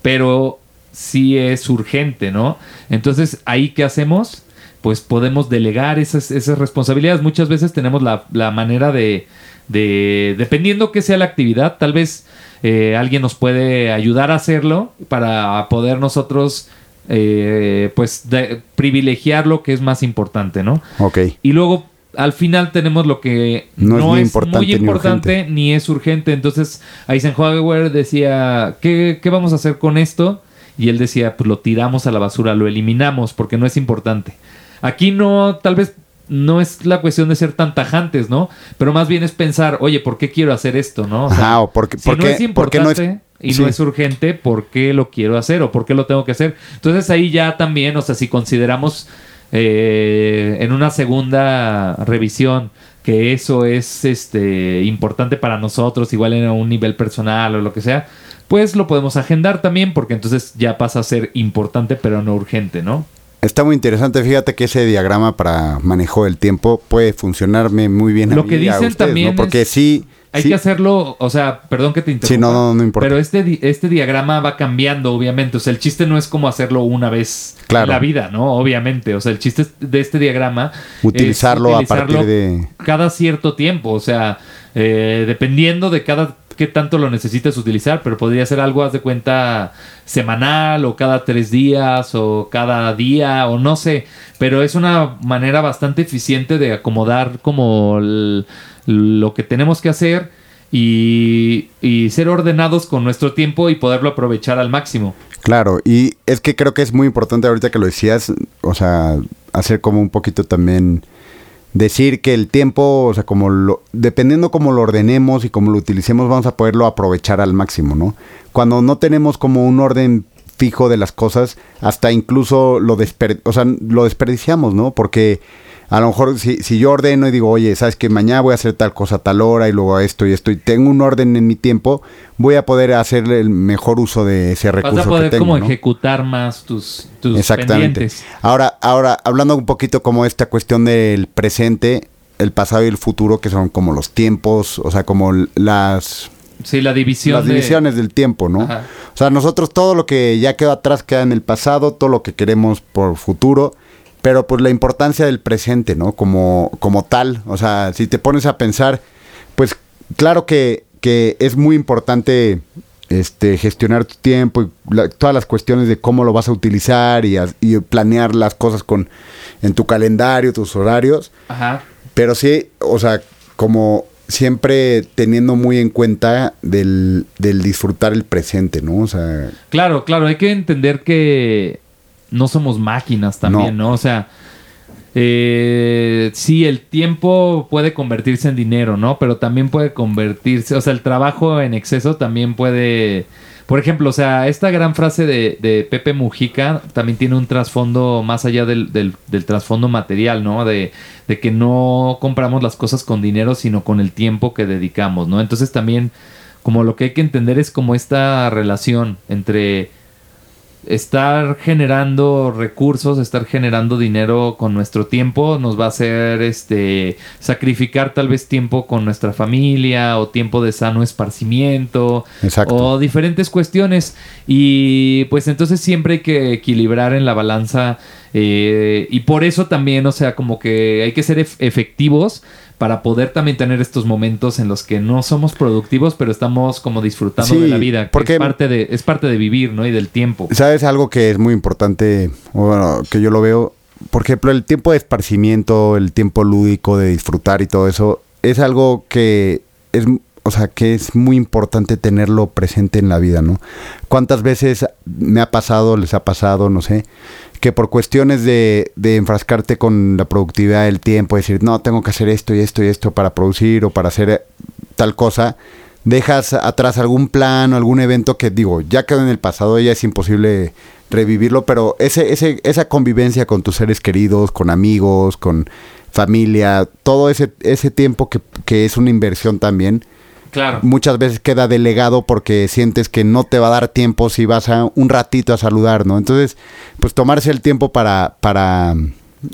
pero sí es urgente, ¿no? Entonces, ¿ahí qué hacemos? Pues podemos delegar esas, esas responsabilidades. Muchas veces tenemos la, la manera de, de, dependiendo que sea la actividad, tal vez eh, alguien nos puede ayudar a hacerlo para poder nosotros, eh, pues, de- privilegiar lo que es más importante, ¿no? Ok. Y luego al final tenemos lo que No no, es importante muy ni importante ni, es urgente. Entonces Eisenhower decía, ¿qué, ¿qué vamos a hacer con esto? Y él decía, pues lo tiramos a la basura, lo eliminamos porque no es importante. Aquí no, tal vez no es la cuestión de ser tan tajantes, ¿no? Pero más bien es pensar, oye, ¿por qué quiero hacer esto, no? O porque, si no es importante y no es urgente, ¿por qué lo quiero hacer o por qué lo tengo que hacer? Entonces ahí ya también, o sea, si consideramos eh, en una segunda revisión que eso es este importante para nosotros, igual en un nivel personal o lo que sea, pues lo podemos agendar también porque entonces ya pasa a ser importante pero no urgente, ¿no? Está muy interesante, fíjate que ese diagrama para manejo del tiempo puede funcionarme muy bien. Lo que dicen también porque sí hay que hacerlo, o sea, perdón que te interrumpa. Sí, no, no, no importa. Pero este, este diagrama va cambiando, obviamente. O sea, el chiste no es como hacerlo una vez en la vida, ¿no? Obviamente. O sea, el chiste de este diagrama utilizarlo, a partir de cada cierto tiempo. O sea, eh, dependiendo de cada qué tanto lo necesites utilizar, pero podría ser algo, haz de cuenta, semanal o cada tres días o cada día o no sé, pero es una manera bastante eficiente de acomodar como lo que tenemos que hacer y, ser ordenados con nuestro tiempo y poderlo aprovechar al máximo. Claro, y es que creo que es muy importante ahorita que lo decías, o sea, hacer como un poquito también decir que el tiempo, o sea, como lo, dependiendo cómo lo ordenemos y cómo lo utilicemos, vamos a poderlo aprovechar al máximo, ¿no? Cuando no tenemos como un orden fijo de las cosas, hasta incluso lo, o sea, lo desperdiciamos, ¿no? Porque a lo mejor si, si yo ordeno y digo, oye, sabes que mañana voy a hacer tal cosa a tal hora y luego esto y esto y tengo un orden en mi tiempo, voy a poder hacer el mejor uso de ese recurso. Vas a poder como ejecutar más tus, tus Exactamente. Ahora, ahora, hablando un poquito como esta cuestión del presente, el pasado y el futuro, que son como los tiempos, o sea, como las Sí, la división. Las divisiones del tiempo, ¿no? O sea, nosotros todo lo que ya quedó atrás queda en el pasado, todo lo que queremos por futuro pero pues la importancia del presente, ¿no? Como, como tal, o sea, si te pones a pensar, pues claro que, que es muy importante este, gestionar tu tiempo y todas las cuestiones de cómo lo vas a utilizar y, y, planear las cosas con en tu calendario, tus horarios. Ajá. Pero sí, o sea, como siempre teniendo muy en cuenta del, del disfrutar el presente, ¿no? O sea... Claro, claro, hay que entender que no somos máquinas también, ¿no? O sea, eh, sí, el tiempo puede convertirse en dinero, ¿no? Pero también puede convertirse, o sea, el trabajo en exceso también puede... Por ejemplo, o sea, esta gran frase de, Pepe Mujica también tiene un trasfondo más allá del, del, trasfondo material, ¿no? De, de, que no compramos las cosas con dinero, sino con el tiempo que dedicamos, ¿no? Entonces también, como lo que hay que entender es como esta relación entre estar generando recursos, estar generando dinero con nuestro tiempo nos va a hacer este sacrificar tal vez tiempo con nuestra familia o tiempo de sano esparcimiento o diferentes cuestiones. Y pues entonces siempre hay que equilibrar en la balanza eh, y por eso también o sea como que hay que ser efectivos para poder también tener estos momentos en los que no somos productivos, pero estamos como disfrutando de la vida. Porque es parte de, es parte de vivir, ¿no? Y del tiempo. ¿Sabes algo que es muy importante? Bueno, que yo lo veo. Por ejemplo, el tiempo de esparcimiento, el tiempo lúdico de disfrutar y todo eso, es algo que es o sea, que es muy importante tenerlo presente en la vida, ¿no? ¿Cuántas veces me ha pasado, les ha pasado, no sé, que por cuestiones de, de enfrascarte con la productividad del tiempo, decir, no, tengo que hacer esto y esto y esto para producir o para hacer eh, tal cosa, dejas atrás algún plan o algún evento que digo, ya quedó en el pasado, ya es imposible revivirlo, pero ese, ese, esa convivencia con tus seres queridos, con amigos, con familia, todo ese, ese tiempo que, que es una inversión también, Muchas veces queda delegado porque sientes que no te va a dar tiempo si vas a un ratito a saludar, ¿no? Entonces, pues tomarse el tiempo para, para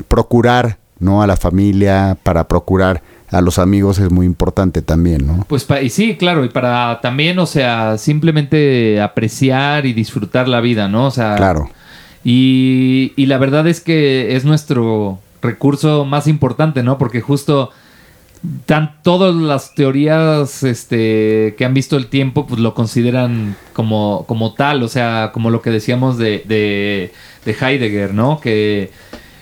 procurar, ¿no? A la familia, para procurar a los amigos es muy importante también, ¿no? Pues y sí, claro, y para también, o sea, simplemente apreciar y disfrutar la vida, ¿no? O sea, claro. Y, y la verdad es que es nuestro recurso más importante, ¿no? Porque justo tan, todas las teorías este, que han visto el tiempo pues lo consideran como, como tal, o sea, como lo que decíamos de, de, Heidegger, ¿no? Que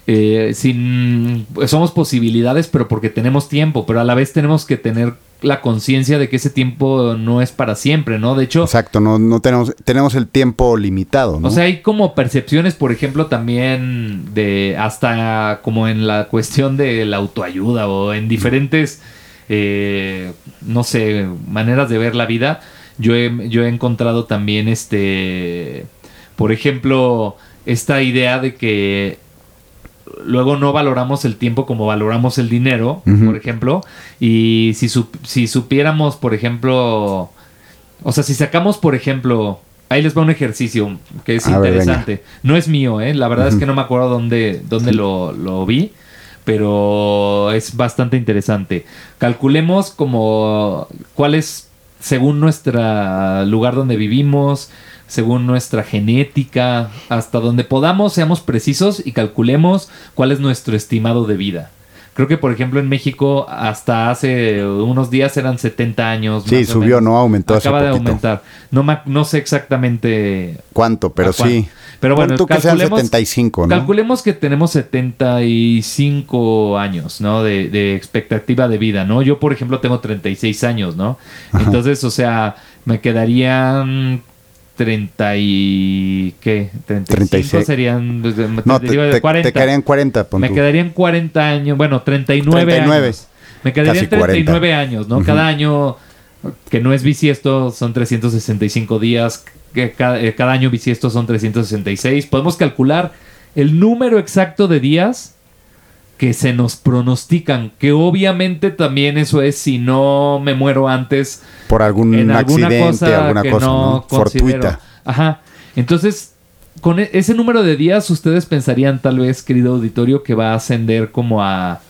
eh, sin, somos posibilidades, pero porque tenemos tiempo, pero a la vez tenemos que tener la conciencia de que ese tiempo no es para siempre, ¿no? De hecho... Exacto, no, no tenemos, tenemos el tiempo limitado, ¿no? O sea, hay como percepciones, por ejemplo, también de hasta como en la cuestión de la autoayuda o en diferentes, eh, no sé, maneras de ver la vida. Yo he, yo he encontrado también este, por ejemplo, esta idea de que luego no valoramos el tiempo como valoramos el dinero, por ejemplo. Y si, si supiéramos, por ejemplo, o sea, si sacamos, por ejemplo, ahí les va un ejercicio que es interesante. no es mío, ¿eh? La verdad es que no me acuerdo dónde, dónde lo, lo vi. Pero es bastante interesante. Calculemos como cuál es, según nuestro lugar donde vivimos, según nuestra genética, hasta donde podamos, seamos precisos y calculemos cuál es nuestro estimado de vida. Creo que, por ejemplo, en México hasta hace unos días eran 70 años. Sí, subió, no aumentó. Acaba de aumentar. No, no sé exactamente cuánto, pero sí. Pero bueno, calculemos, 75, ¿no? calculemos que tenemos 75 años, ¿no? De, de, expectativa de vida, ¿no? Yo, por ejemplo, tengo 36 años, ¿no? Entonces, o sea, me quedarían 30 y... ¿Qué? 35 36. serían... No, te, te, 40. te quedarían 40. Me quedarían 40 años, bueno, 39, 39. años. Me quedarían 39 años, ¿no? Cada año que no es bisiesto son 365 días, que cada, eh, cada año bisiesto son 366. Podemos calcular el número exacto de días que se nos pronostican, que obviamente también eso es si no me muero antes por algún en alguna accidente, cosa alguna cosa no fortuita. Ajá. Entonces, con e, ese número de días ustedes pensarían tal vez, querido auditorio, que va a ascender como a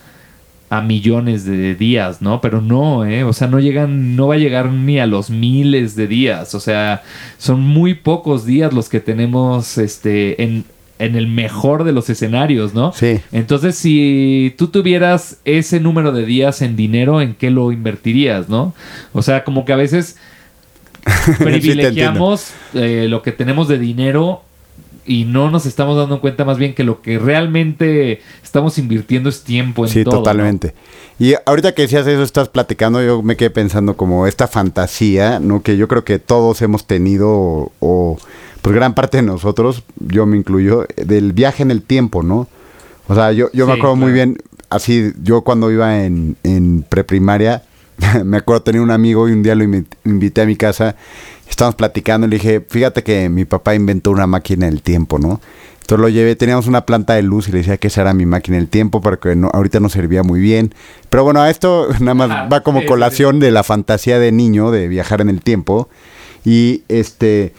a millones de días, ¿no? Pero no, ¿eh? O sea, no llegan, no va a llegar ni a los miles de días. O sea, son muy pocos días los que tenemos, este, en, en el mejor de los escenarios, ¿no? Sí. Entonces, si tú tuvieras ese número de días en dinero, ¿en qué lo invertirías, no? O sea, como que a veces [LAUGHS] privilegiamos eh, lo que tenemos de dinero y no nos estamos dando cuenta más bien que lo que realmente estamos invirtiendo es tiempo en sí, todo. Sí, totalmente. Y ahorita que decías eso, estás platicando, yo me quedé pensando como esta fantasía, ¿no? Que yo creo que todos hemos tenido o pues gran parte de nosotros, yo me incluyo, del viaje en el tiempo, ¿no? O sea, yo, yo me acuerdo muy bien, así, yo cuando iba en, en preprimaria, [LAUGHS] me acuerdo tenía un amigo y un día lo invité a mi casa, estábamos platicando y le dije, fíjate que mi papá inventó una máquina del tiempo, ¿no? Entonces lo llevé, teníamos una planta de luz y le decía que esa era mi máquina del tiempo porque no, ahorita no servía muy bien. Pero bueno, esto [LAUGHS] nada más va como colación de la fantasía de niño de viajar en el tiempo. Y este,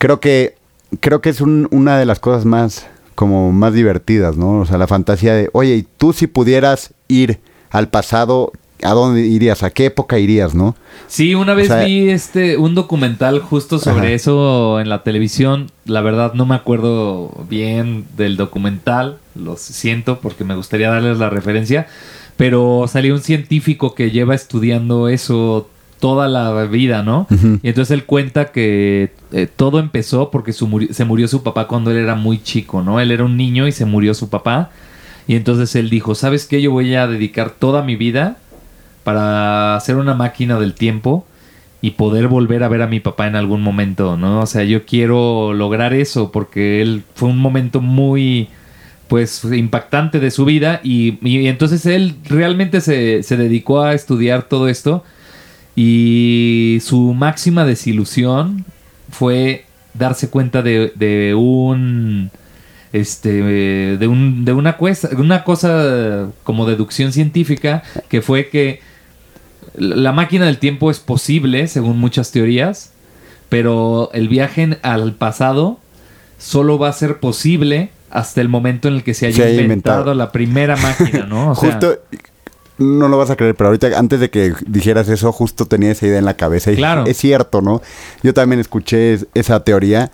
creo que creo que es una de las cosas más como más divertidas, ¿no? O sea, la fantasía de, oye, ¿y tú si pudieras ir al pasado, ¿a dónde irías? ¿A qué época irías, no? Sí, una vez vi este un documental justo sobre eso en la televisión. La verdad no me acuerdo bien del documental, lo siento porque me gustaría darles la referencia, pero salió un científico que lleva estudiando eso toda la vida, ¿no? Y entonces él cuenta que eh, todo empezó porque se murió su papá cuando él era muy chico, ¿no? Él era un niño y se murió su papá. Y entonces él dijo, ¿sabes qué? Yo voy a dedicar toda mi vida para hacer una máquina del tiempo y poder volver a ver a mi papá en algún momento, ¿no? O sea, yo quiero lograr eso porque él fue un momento muy pues impactante de su vida y, y entonces él realmente se, se dedicó a estudiar todo esto y su máxima desilusión fue darse cuenta de, un este de un de una cosa una cosa como deducción científica que fue que la máquina del tiempo es posible según muchas teorías pero el viaje al pasado solo va a ser posible hasta el momento en el que se haya, inventado, la primera máquina, ¿no? [LAUGHS] Justo no lo vas a creer, pero ahorita antes de que dijeras eso, justo tenía esa idea en la cabeza. Y claro. Es cierto, ¿no? Yo también escuché esa teoría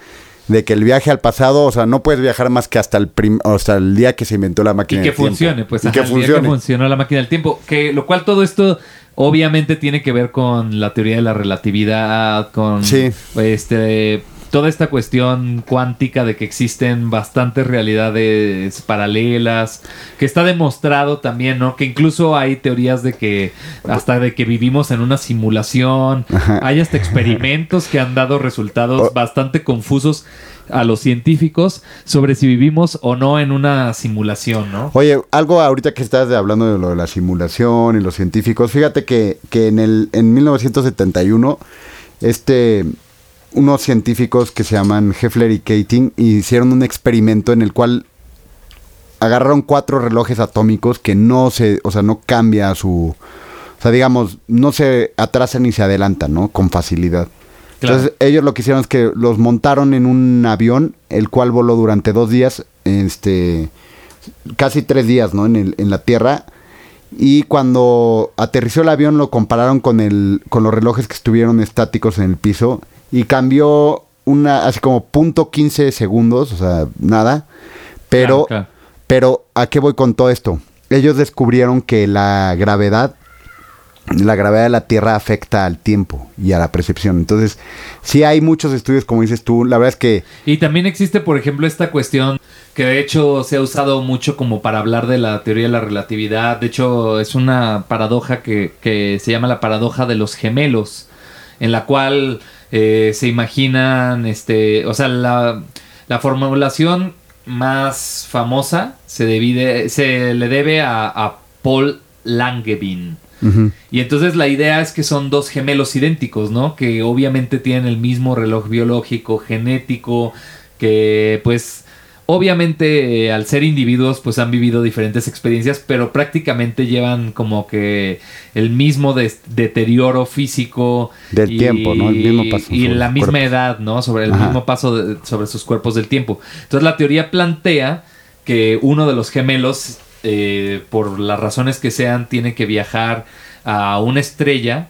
de que el viaje al pasado, o sea, no puedes viajar más que hasta el hasta el día que se inventó la máquina del tiempo. funcione, pues, y que funcione, que funcionó la máquina del tiempo, que lo cual todo esto obviamente tiene que ver con la teoría de la relatividad, con sí. este toda esta cuestión cuántica de que existen bastantes realidades paralelas, que está demostrado también, ¿no? Que incluso hay teorías de que hasta de que vivimos en una simulación, hay hasta experimentos que han dado resultados bastante confusos a los científicos sobre si vivimos o no en una simulación, ¿no? Oye, algo ahorita que estás hablando de lo de la simulación y los científicos, fíjate que, que en, el, en 1971, este, unos científicos que se llaman Heffler y Keating hicieron un experimento en el cual agarraron cuatro relojes atómicos que no se, o sea, no cambia su, o sea, digamos, no se atrasan ni se adelantan, ¿no? Con facilidad. Entonces ellos lo que hicieron es que los montaron en un avión, el cual voló durante dos días, este, casi tres días, ¿no? En, el, en la Tierra. Y cuando aterrizó el avión lo compararon con, el, con los relojes que estuvieron estáticos en el piso y cambió una, así como punto 15 segundos, o sea, nada. Pero, pero, ¿a qué voy con todo esto? Ellos descubrieron que la gravedad la gravedad de la Tierra afecta al tiempo y a la percepción. Entonces, sí hay muchos estudios, como dices tú, la verdad es que... Y también existe, por ejemplo, esta cuestión que de hecho se ha usado mucho como para hablar de la teoría de la relatividad. De hecho, es una paradoja que, que se llama la paradoja de los gemelos, en la cual eh, se imaginan, este, o sea, la, la formulación más famosa se, divide, se le debe a, a Paul Langevin y entonces la idea es que son dos gemelos idénticos, ¿no? Que obviamente tienen el mismo reloj biológico, genético, que pues obviamente al ser individuos pues han vivido diferentes experiencias, pero prácticamente llevan como que el mismo deterioro físico. Del tiempo, ¿no? El mismo paso. Y la misma edad, ¿no? Sobre el mismo paso sobre sus cuerpos del tiempo. Entonces la teoría plantea que uno de los gemelos eh, por las razones que sean, tiene que viajar a una estrella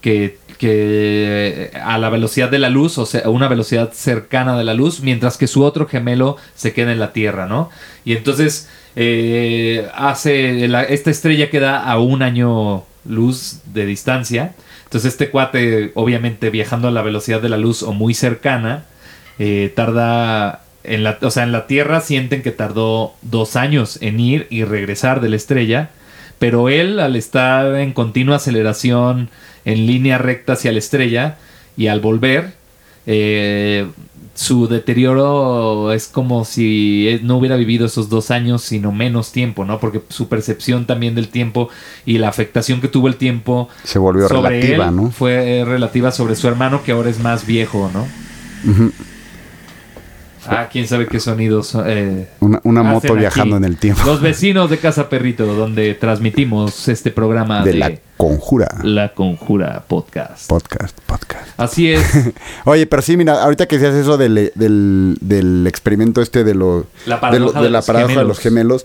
que, a la velocidad de la luz, o sea, a una velocidad cercana de la luz, mientras que su otro gemelo se queda en la Tierra, ¿no? Y entonces eh, hace esta estrella queda a un año luz de distancia. Entonces este cuate, obviamente viajando a la velocidad de la luz o muy cercana, eh, tarda en la, o sea, en la Tierra sienten que tardó dos años en ir y regresar de la estrella, pero él al estar en continua aceleración en línea recta hacia la estrella y al volver, eh, su deterioro es como si no hubiera vivido esos dos años, sino menos tiempo, ¿no? Porque su percepción también del tiempo y la afectación que tuvo el tiempo se volvió relativa, ¿no? Fue relativa sobre su hermano que ahora es más viejo, ¿no? Ah, quién sabe qué sonidos. Eh, una, moto viajando en el tiempo. Los vecinos de Casa Perrito, donde transmitimos este programa de, La Conjura. La Conjura Podcast. Podcast, podcast. Así es. [LAUGHS] Oye, pero sí, mira, ahorita que decías eso del, del, experimento este de, lo, la paradoja de, la paradoja de los gemelos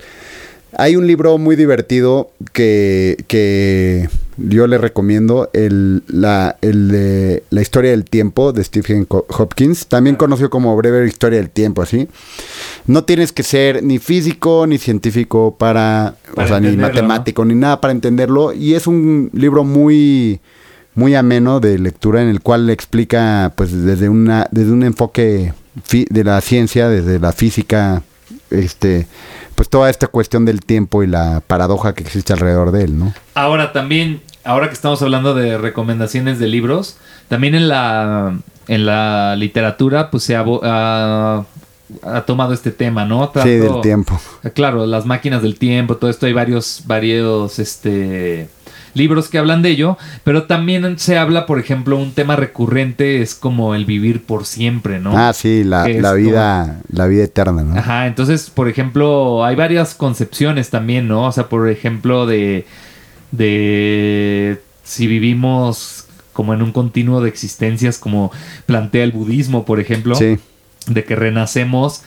hay un libro muy divertido que, que yo le recomiendo, el, la, el de La historia del tiempo de Stephen Hopkins, también conocido como Breve Historia del Tiempo, así. No tienes que ser ni físico ni científico para, o sea, ni matemático, ni nada para entenderlo. Y es un libro muy, muy ameno de lectura en el cual le explica, pues, desde, una, desde un enfoque de la ciencia, desde la física, este pues toda esta cuestión del tiempo y la paradoja que existe alrededor de él, ¿no? Ahora también, ahora que estamos hablando de recomendaciones de libros, también en la en la literatura pues se ha, ha, tomado este tema, ¿no? sí, del tiempo. Claro, las máquinas del tiempo, todo esto hay varios varios este libros que hablan de ello, pero también se habla, por ejemplo, un tema recurrente es como el vivir por siempre, ¿no? Ah, sí, la, vida, la vida eterna, ¿no? Ajá, entonces, por ejemplo, hay varias concepciones también, ¿no? O sea, por ejemplo, de, de si vivimos como en un continuo de existencias, como plantea el budismo, por ejemplo, de que renacemos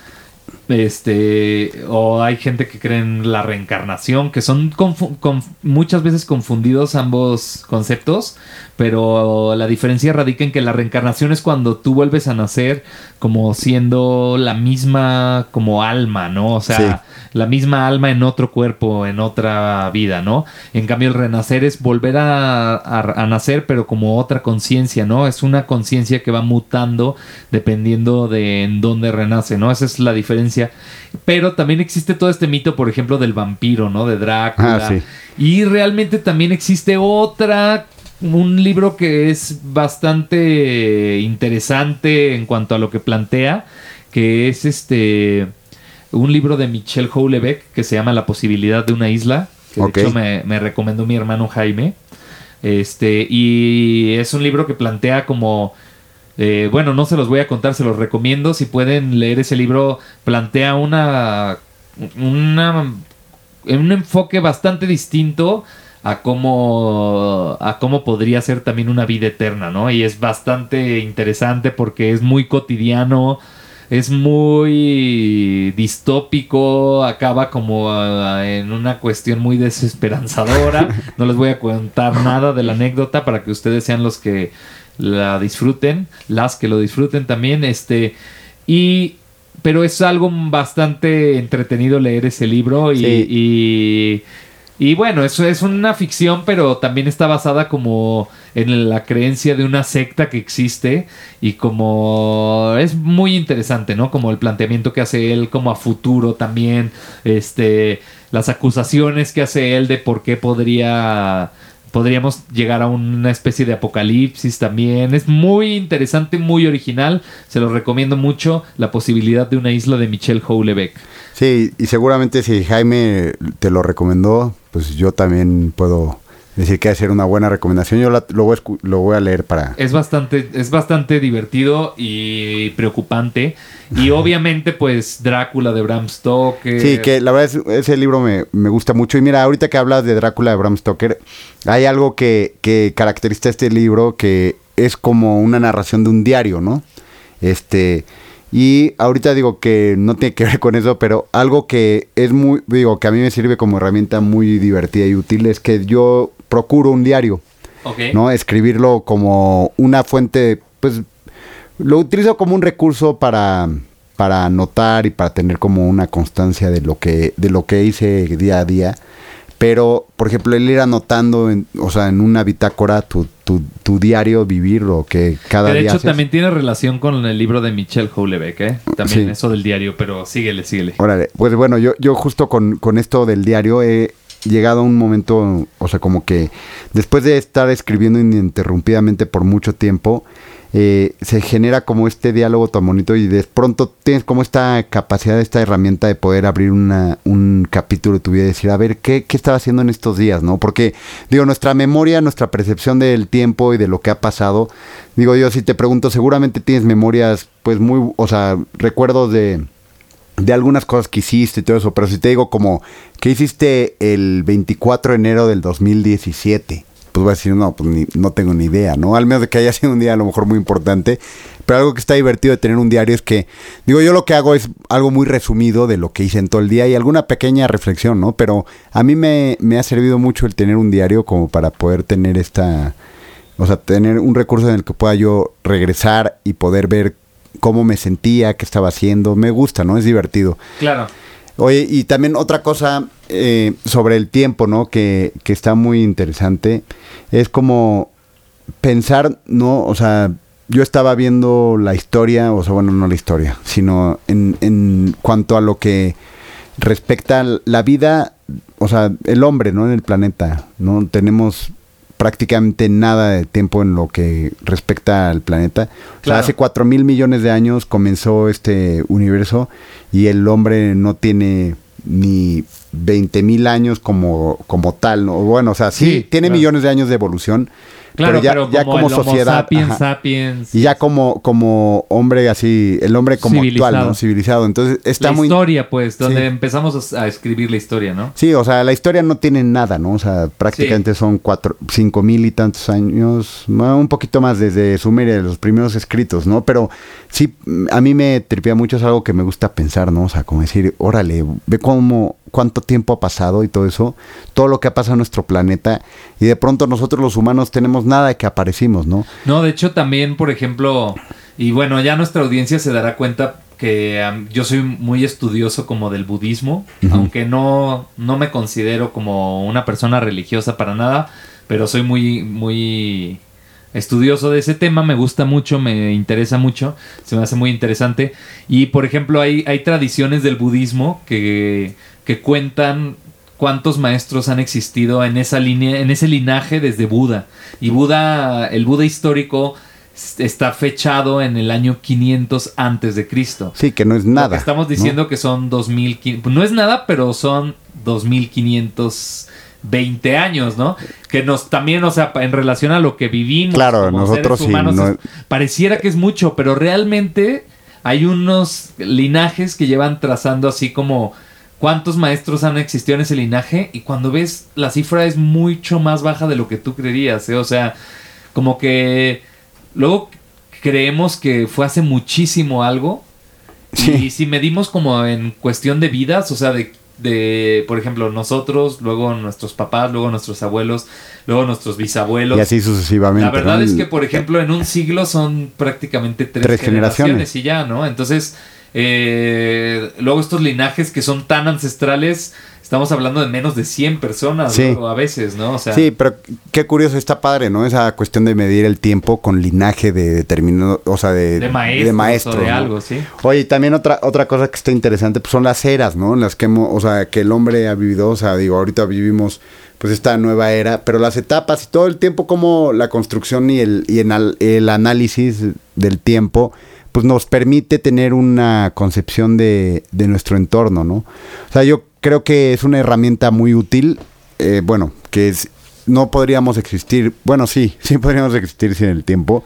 este o hay gente que cree en la reencarnación que son muchas veces confundidos ambos conceptos pero la diferencia radica en que la reencarnación es cuando tú vuelves a nacer como siendo la misma como alma no o sea la misma alma en otro cuerpo en otra vida no en cambio el renacer es volver a, a nacer pero como otra conciencia no es una conciencia que va mutando dependiendo de en dónde renace no esa es la diferencia. Pero también existe todo este mito, por ejemplo, del vampiro, ¿no? De Drácula. Ah, y realmente también existe otra un libro que es bastante interesante en cuanto a lo que plantea, que es este un libro de Michel Houellebecq que se llama La posibilidad de una isla, que de hecho me, me, recomendó mi hermano Jaime. Este, y es un libro que plantea como eh, bueno, no se los voy a contar, se los recomiendo. Si pueden leer ese libro, plantea una, una un enfoque bastante distinto a cómo a cómo podría ser también una vida eterna, ¿no? Y es bastante interesante porque es muy cotidiano, es muy distópico, acaba como ah, en una cuestión muy desesperanzadora. [LAUGHS] No les voy a contar nada de la anécdota para que ustedes sean los que la disfruten, las que lo disfruten también, este, y, pero es algo bastante entretenido leer ese libro y, y, bueno, eso es una ficción, pero también está basada como en la creencia de una secta que existe y como es muy interesante, ¿no? Como el planteamiento que hace él como a futuro también, este, las acusaciones que hace él de por qué podría podríamos llegar a una especie de apocalipsis también. Es muy interesante, muy original. Se lo recomiendo mucho. La posibilidad de una isla de Michel Houellebecq. Sí, y seguramente si Jaime te lo recomendó, pues yo también puedo decir que hacer una buena recomendación. Yo lo, voy a, lo voy a leer para... Es bastante, es bastante divertido y preocupante. Y obviamente, pues, Drácula de Bram Stoker. Sí, que la verdad es, ese libro me, me, gusta mucho. Y mira, ahorita que hablas de Drácula de Bram Stoker, hay algo que, que caracteriza este libro que es como una narración de un diario, ¿no? Este... Y ahorita digo que no tiene que [LAUGHS] ver con eso, pero algo que es muy, digo, que a mí me sirve como herramienta muy divertida y útil es que yo procuro un diario. ¿No? Escribirlo como una fuente, pues lo utilizo como un recurso para, para anotar y para tener como una constancia de lo que, de lo que hice día a día. Pero, por ejemplo, el ir anotando, en, o sea, en una bitácora tu, tu, tu diario, vivir lo que cada día. De hecho, también tiene relación con el libro de Michel Houellebecq, ¿eh? También eso del diario, pero síguele, síguele. Órale, pues bueno, yo, yo justo con, con esto del diario he, llegado a un momento, o sea, como que después de estar escribiendo ininterrumpidamente por mucho tiempo, eh, se genera como este diálogo tan bonito y de pronto tienes como esta capacidad, esta herramienta de poder abrir una, un capítulo de tu vida y decir, a ver, ¿qué, ¿qué estaba haciendo en estos días? ¿no? Porque, digo, nuestra memoria, nuestra percepción del tiempo y de lo que ha pasado, digo yo, si te pregunto, seguramente tienes memorias, pues muy, o sea, recuerdos de de algunas cosas que hiciste y todo eso, pero si te digo como, ¿qué hiciste el 24 de enero del 2017? Pues voy a decir, no, pues no tengo ni idea, ¿no? Al menos de que haya sido un día a lo mejor muy importante. Pero algo que está divertido de tener un diario es que, digo, yo lo que hago es algo muy resumido de lo que hice en todo el día y alguna pequeña reflexión, ¿no? Pero a mí me, me ha servido mucho el tener un diario como para poder tener esta, o sea, tener un recurso en el que pueda yo regresar y poder ver cómo me sentía, qué estaba haciendo. Me gusta, ¿no? Es divertido. Claro. Oye, y también otra cosa eh, sobre el tiempo, ¿no? Que, que está muy interesante. Es como pensar, ¿no? O sea, yo estaba viendo la historia, o sea, bueno, no la historia, sino en, en cuanto a lo que respecta la vida, o sea, el hombre, ¿no? En el planeta, ¿no? Tenemos prácticamente nada de tiempo en lo que respecta al planeta. O sea, hace cuatro mil millones de años comenzó este universo y el hombre no tiene ni 20 mil años como, como tal. ¿no? Bueno, o sea, sí, tiene millones de años de evolución, Claro, ya, pero ya como, sociedad. sapiens. Y ya como, como hombre así, el hombre como actual, Civilizado. ¿no? Civilizado. Entonces está la muy... historia, pues, donde Sí. empezamos a, escribir la historia, ¿no? Sí, o sea, la historia no tiene nada, ¿no? O sea, prácticamente son cuatro, cinco mil y tantos años, un poquito más desde Sumeria, los primeros escritos, ¿no? Pero sí, a mí me tripea mucho, es algo que me gusta pensar, ¿no? O sea, como decir, órale, ve cómo, cuánto tiempo ha pasado y todo eso, todo lo que ha pasado en nuestro planeta, y de pronto nosotros los humanos tenemos nada de que aparecimos, ¿no? No, de hecho también, por ejemplo, y bueno, ya nuestra audiencia se dará cuenta que yo soy muy estudioso como del budismo, aunque no, no me considero como una persona religiosa para nada, pero soy muy, muy estudioso de ese tema, me gusta mucho, me interesa mucho, se me hace muy interesante. Y por ejemplo, hay, hay tradiciones del budismo que, que cuentan cuántos maestros han existido en esa línea, en ese linaje desde Buda. Y Buda, el Buda histórico está fechado en el año 500 antes de Cristo. Sí, que no es nada. estamos ¿no? diciendo que son 2500, no es nada, pero son 2520 años, ¿no? Que nos también, o sea, en relación a lo que vivimos Claro, como nosotros seres sí, humanos, no- es- pareciera que es mucho, pero realmente hay unos linajes que llevan trazando así como cuántos maestros han existido en ese linaje y cuando ves la cifra es mucho más baja de lo que tú creerías, ¿eh? o sea, como que luego creemos que fue hace muchísimo algo Sí. y si medimos como en cuestión de vidas, o sea, de, de, por ejemplo, nosotros, luego nuestros papás, luego nuestros abuelos, luego nuestros bisabuelos. Y así sucesivamente. La verdad ¿no? es que, por ejemplo, en un siglo son prácticamente tres, Tres generaciones. generaciones. y ya, ¿no? Entonces, eh, luego estos linajes que son tan ancestrales, estamos hablando de menos de 100 personas, Sí. luego, a veces, ¿no? O sea, Sí, pero qué curioso, está padre, ¿no? Esa cuestión de medir el tiempo con linaje de determinado, o sea, de, de maestros maestro, o de ¿no? algo, sí. Oye, y también otra, otra cosa que está interesante, pues son las eras, ¿no? En las que hemos, o sea, que el hombre ha vivido, o sea, digo, ahorita vivimos pues esta nueva era, pero las etapas y todo el tiempo como la construcción y el, y en al- el análisis del tiempo, pues nos permite tener una concepción de, de nuestro entorno, ¿no? O sea, yo creo que es una herramienta muy útil, eh, bueno, que es, no podríamos existir, bueno, sí, [LAUGHS] sí podríamos existir sin el tiempo,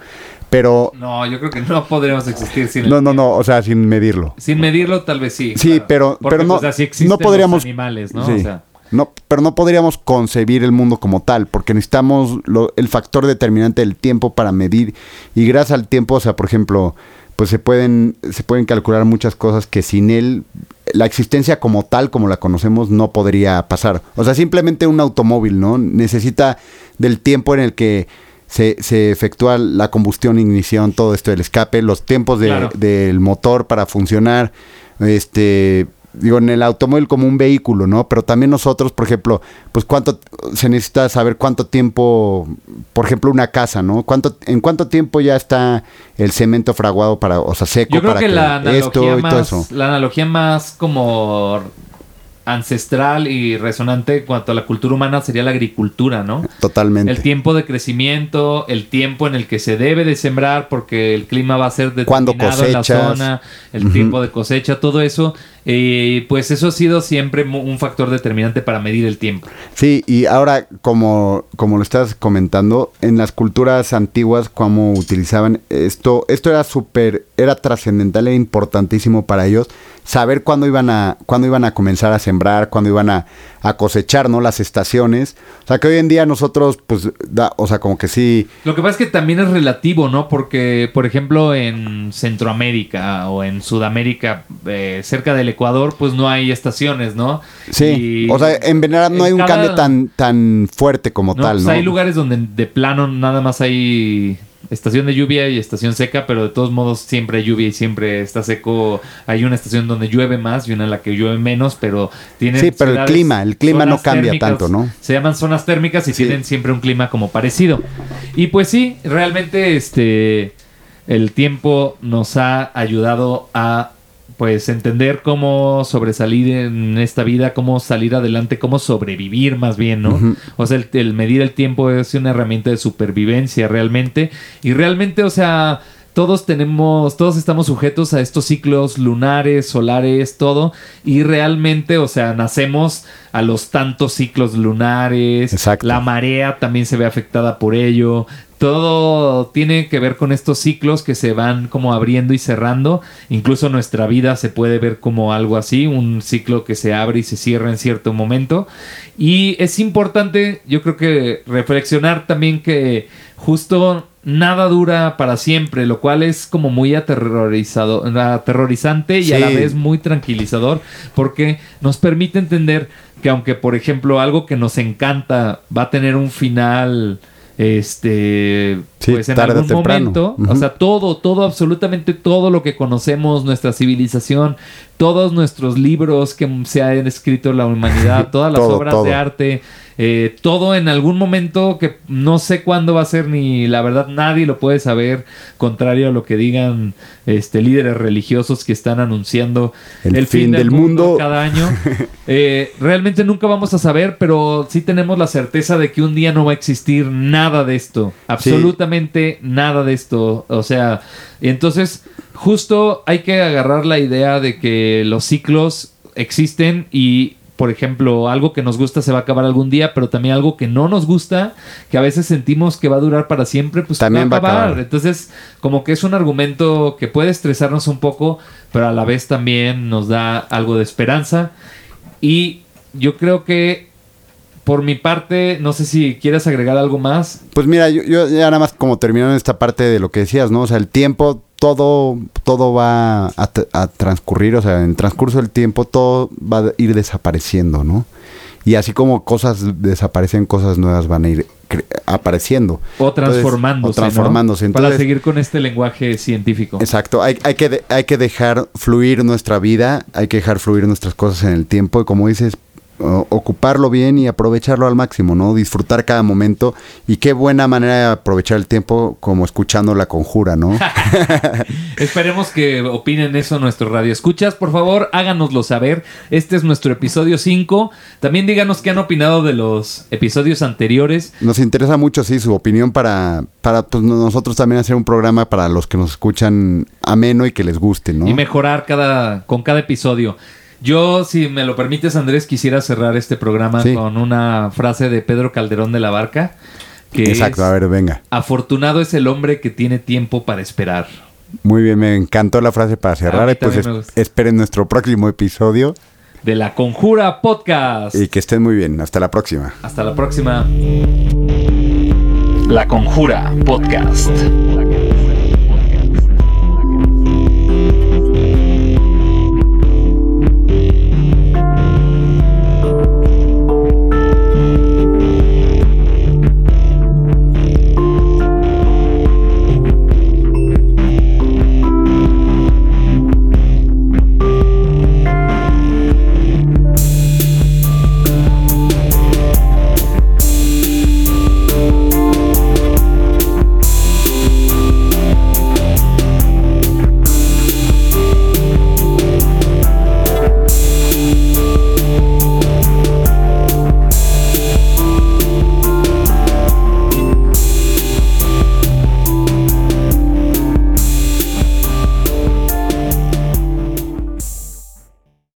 pero No, yo creo que no podríamos existir sin el no, no, tiempo. no, o sea, sin medirlo. Sin medirlo, tal vez sí. Sí, claro. pero, Porque, pero no, pues, así existen no podríamos. los animales, ¿no? sí. O sea, No, pero no podríamos concebir el mundo como tal, porque necesitamos lo- el factor determinante del tiempo para medir. Y gracias al tiempo, o sea, por ejemplo, pues se pueden, se pueden calcular muchas cosas que sin él, la existencia como tal, como la conocemos, no podría pasar. O sea, simplemente un automóvil, ¿no? Necesita del tiempo en el que se, se efectúa la combustión, ignición, todo esto del escape, los tiempos de- Claro. del motor para funcionar, este digo en el automóvil como un vehículo, ¿no? Pero también nosotros, por ejemplo, pues cuánto se necesita saber cuánto tiempo, por ejemplo, una casa, ¿no? Cuánto en cuánto tiempo ya está el cemento fraguado para, o sea, seco yo creo para que, la esto analogía y todo más, eso. la analogía más como ancestral y resonante en cuanto a la cultura humana sería la agricultura, ¿no? Totalmente. El tiempo de crecimiento, el tiempo en el que se debe de sembrar porque el clima va a ser determinado en la zona, el tiempo de cosecha, todo eso, eh, pues eso ha sido siempre un factor determinante para medir el tiempo. Sí, y ahora, como, como lo estás comentando, en las culturas antiguas, cómo utilizaban esto, esto era súper, era trascendental e importantísimo para ellos, saber cuándo iban a, cuándo iban a comenzar a sembrar, cuándo iban a, a cosechar, ¿no? Las estaciones. O sea, que hoy en día nosotros, pues, da, o sea, como que sí, Lo que pasa es que también es relativo, ¿no? Porque, por ejemplo, en Centroamérica o en Sudamérica, eh, cerca del Ecuador, pues no hay estaciones, ¿no? sí. Y o sea, en verdad no en hay un cada- cambio tan, tan fuerte como No, tal, pues ¿no? hay lugares donde de plano nada más hay estación de lluvia y estación seca, pero de todos modos siempre hay lluvia y siempre está seco. Hay una estación donde llueve más y una en la que llueve menos, pero tienen Sí, pero el clima, el clima no cambia térmicas, tanto, ¿no? Se llaman zonas térmicas y Sí. tienen siempre un clima como parecido. Y pues sí, realmente este el tiempo nos ha ayudado a pues entender cómo sobresalir en esta vida, cómo salir adelante, cómo sobrevivir más bien, ¿no? O sea, el, el medir el tiempo es una herramienta de supervivencia realmente. Y realmente, o sea, todos tenemos, todos estamos sujetos a estos ciclos lunares, solares, todo, y realmente, o sea, nacemos a los tantos ciclos lunares, Exacto. la marea también se ve afectada por ello, todo tiene que ver con estos ciclos que se van como abriendo y cerrando. Incluso nuestra vida se puede ver como algo así, un ciclo que se abre y se cierra en cierto momento. Y es importante, yo creo que reflexionar también que justo nada dura para siempre, lo cual es como muy aterrorizado, aterrorizante y a la vez muy tranquilizador, porque nos permite entender que aunque, por ejemplo, algo que nos encanta va a tener un final este Sí, pues en algún momento o sea todo todo absolutamente todo lo que conocemos nuestra civilización todos nuestros libros que se han escrito en la humanidad [LAUGHS] todas las Todo, obras todo. de arte eh, todo en algún momento que no sé cuándo va a ser ni la verdad nadie lo puede saber contrario a lo que digan este líderes religiosos que están anunciando El fin del mundo. cada año [LAUGHS] Eh, realmente nunca vamos a saber pero sí tenemos la certeza de que un día no va a existir nada de esto absolutamente nada de esto o sea entonces justo hay que agarrar la idea de que los ciclos existen y por ejemplo, algo que nos gusta se va a acabar algún día, pero también algo que no nos gusta, que a veces sentimos que va a durar para siempre, pues También va a va a acabar. Entonces, como que es un argumento que puede estresarnos un poco, pero a la vez también nos da algo de esperanza. Y yo creo que, por mi parte, no sé si quieres agregar algo más. Pues mira, yo, yo ya nada más como terminando esta parte de lo que decías, ¿no? O sea, el tiempo, todo, todo va a, transcurrir, o sea, en el transcurso del tiempo todo va a ir desapareciendo, ¿no? Y así como cosas desaparecen, cosas nuevas van a ir apareciendo. O Entonces, transformándose. o transformándose. ¿no? Para seguir con este lenguaje científico. Exacto, hay, hay, que hay que dejar fluir nuestra vida, hay que dejar fluir nuestras cosas en el tiempo y como dices, ocuparlo bien y aprovecharlo al máximo, ¿no? Disfrutar cada momento y qué buena manera de aprovechar el tiempo como escuchando la conjura, ¿no? [LAUGHS] Esperemos que opinen eso nuestros radioescuchas. Por favor, háganoslo saber. Este es nuestro episodio 5. También díganos qué han opinado de los episodios anteriores. Nos interesa mucho, sí, su opinión para, para pues, nosotros también hacer un programa para los que nos escuchan ameno y que les guste, ¿no? y mejorar cada, con cada episodio. Yo, si me lo permites, Andrés, quisiera cerrar este programa Sí. con una frase de Pedro Calderón de la Barca. Que Exacto, es, a ver, venga. Afortunado es el hombre que tiene tiempo para esperar. Muy bien, me encantó la frase para cerrar. y pues es- esperen nuestro próximo episodio De la Conjura Podcast. y que estén muy bien. Hasta la próxima. Hasta la próxima. La Conjura Podcast.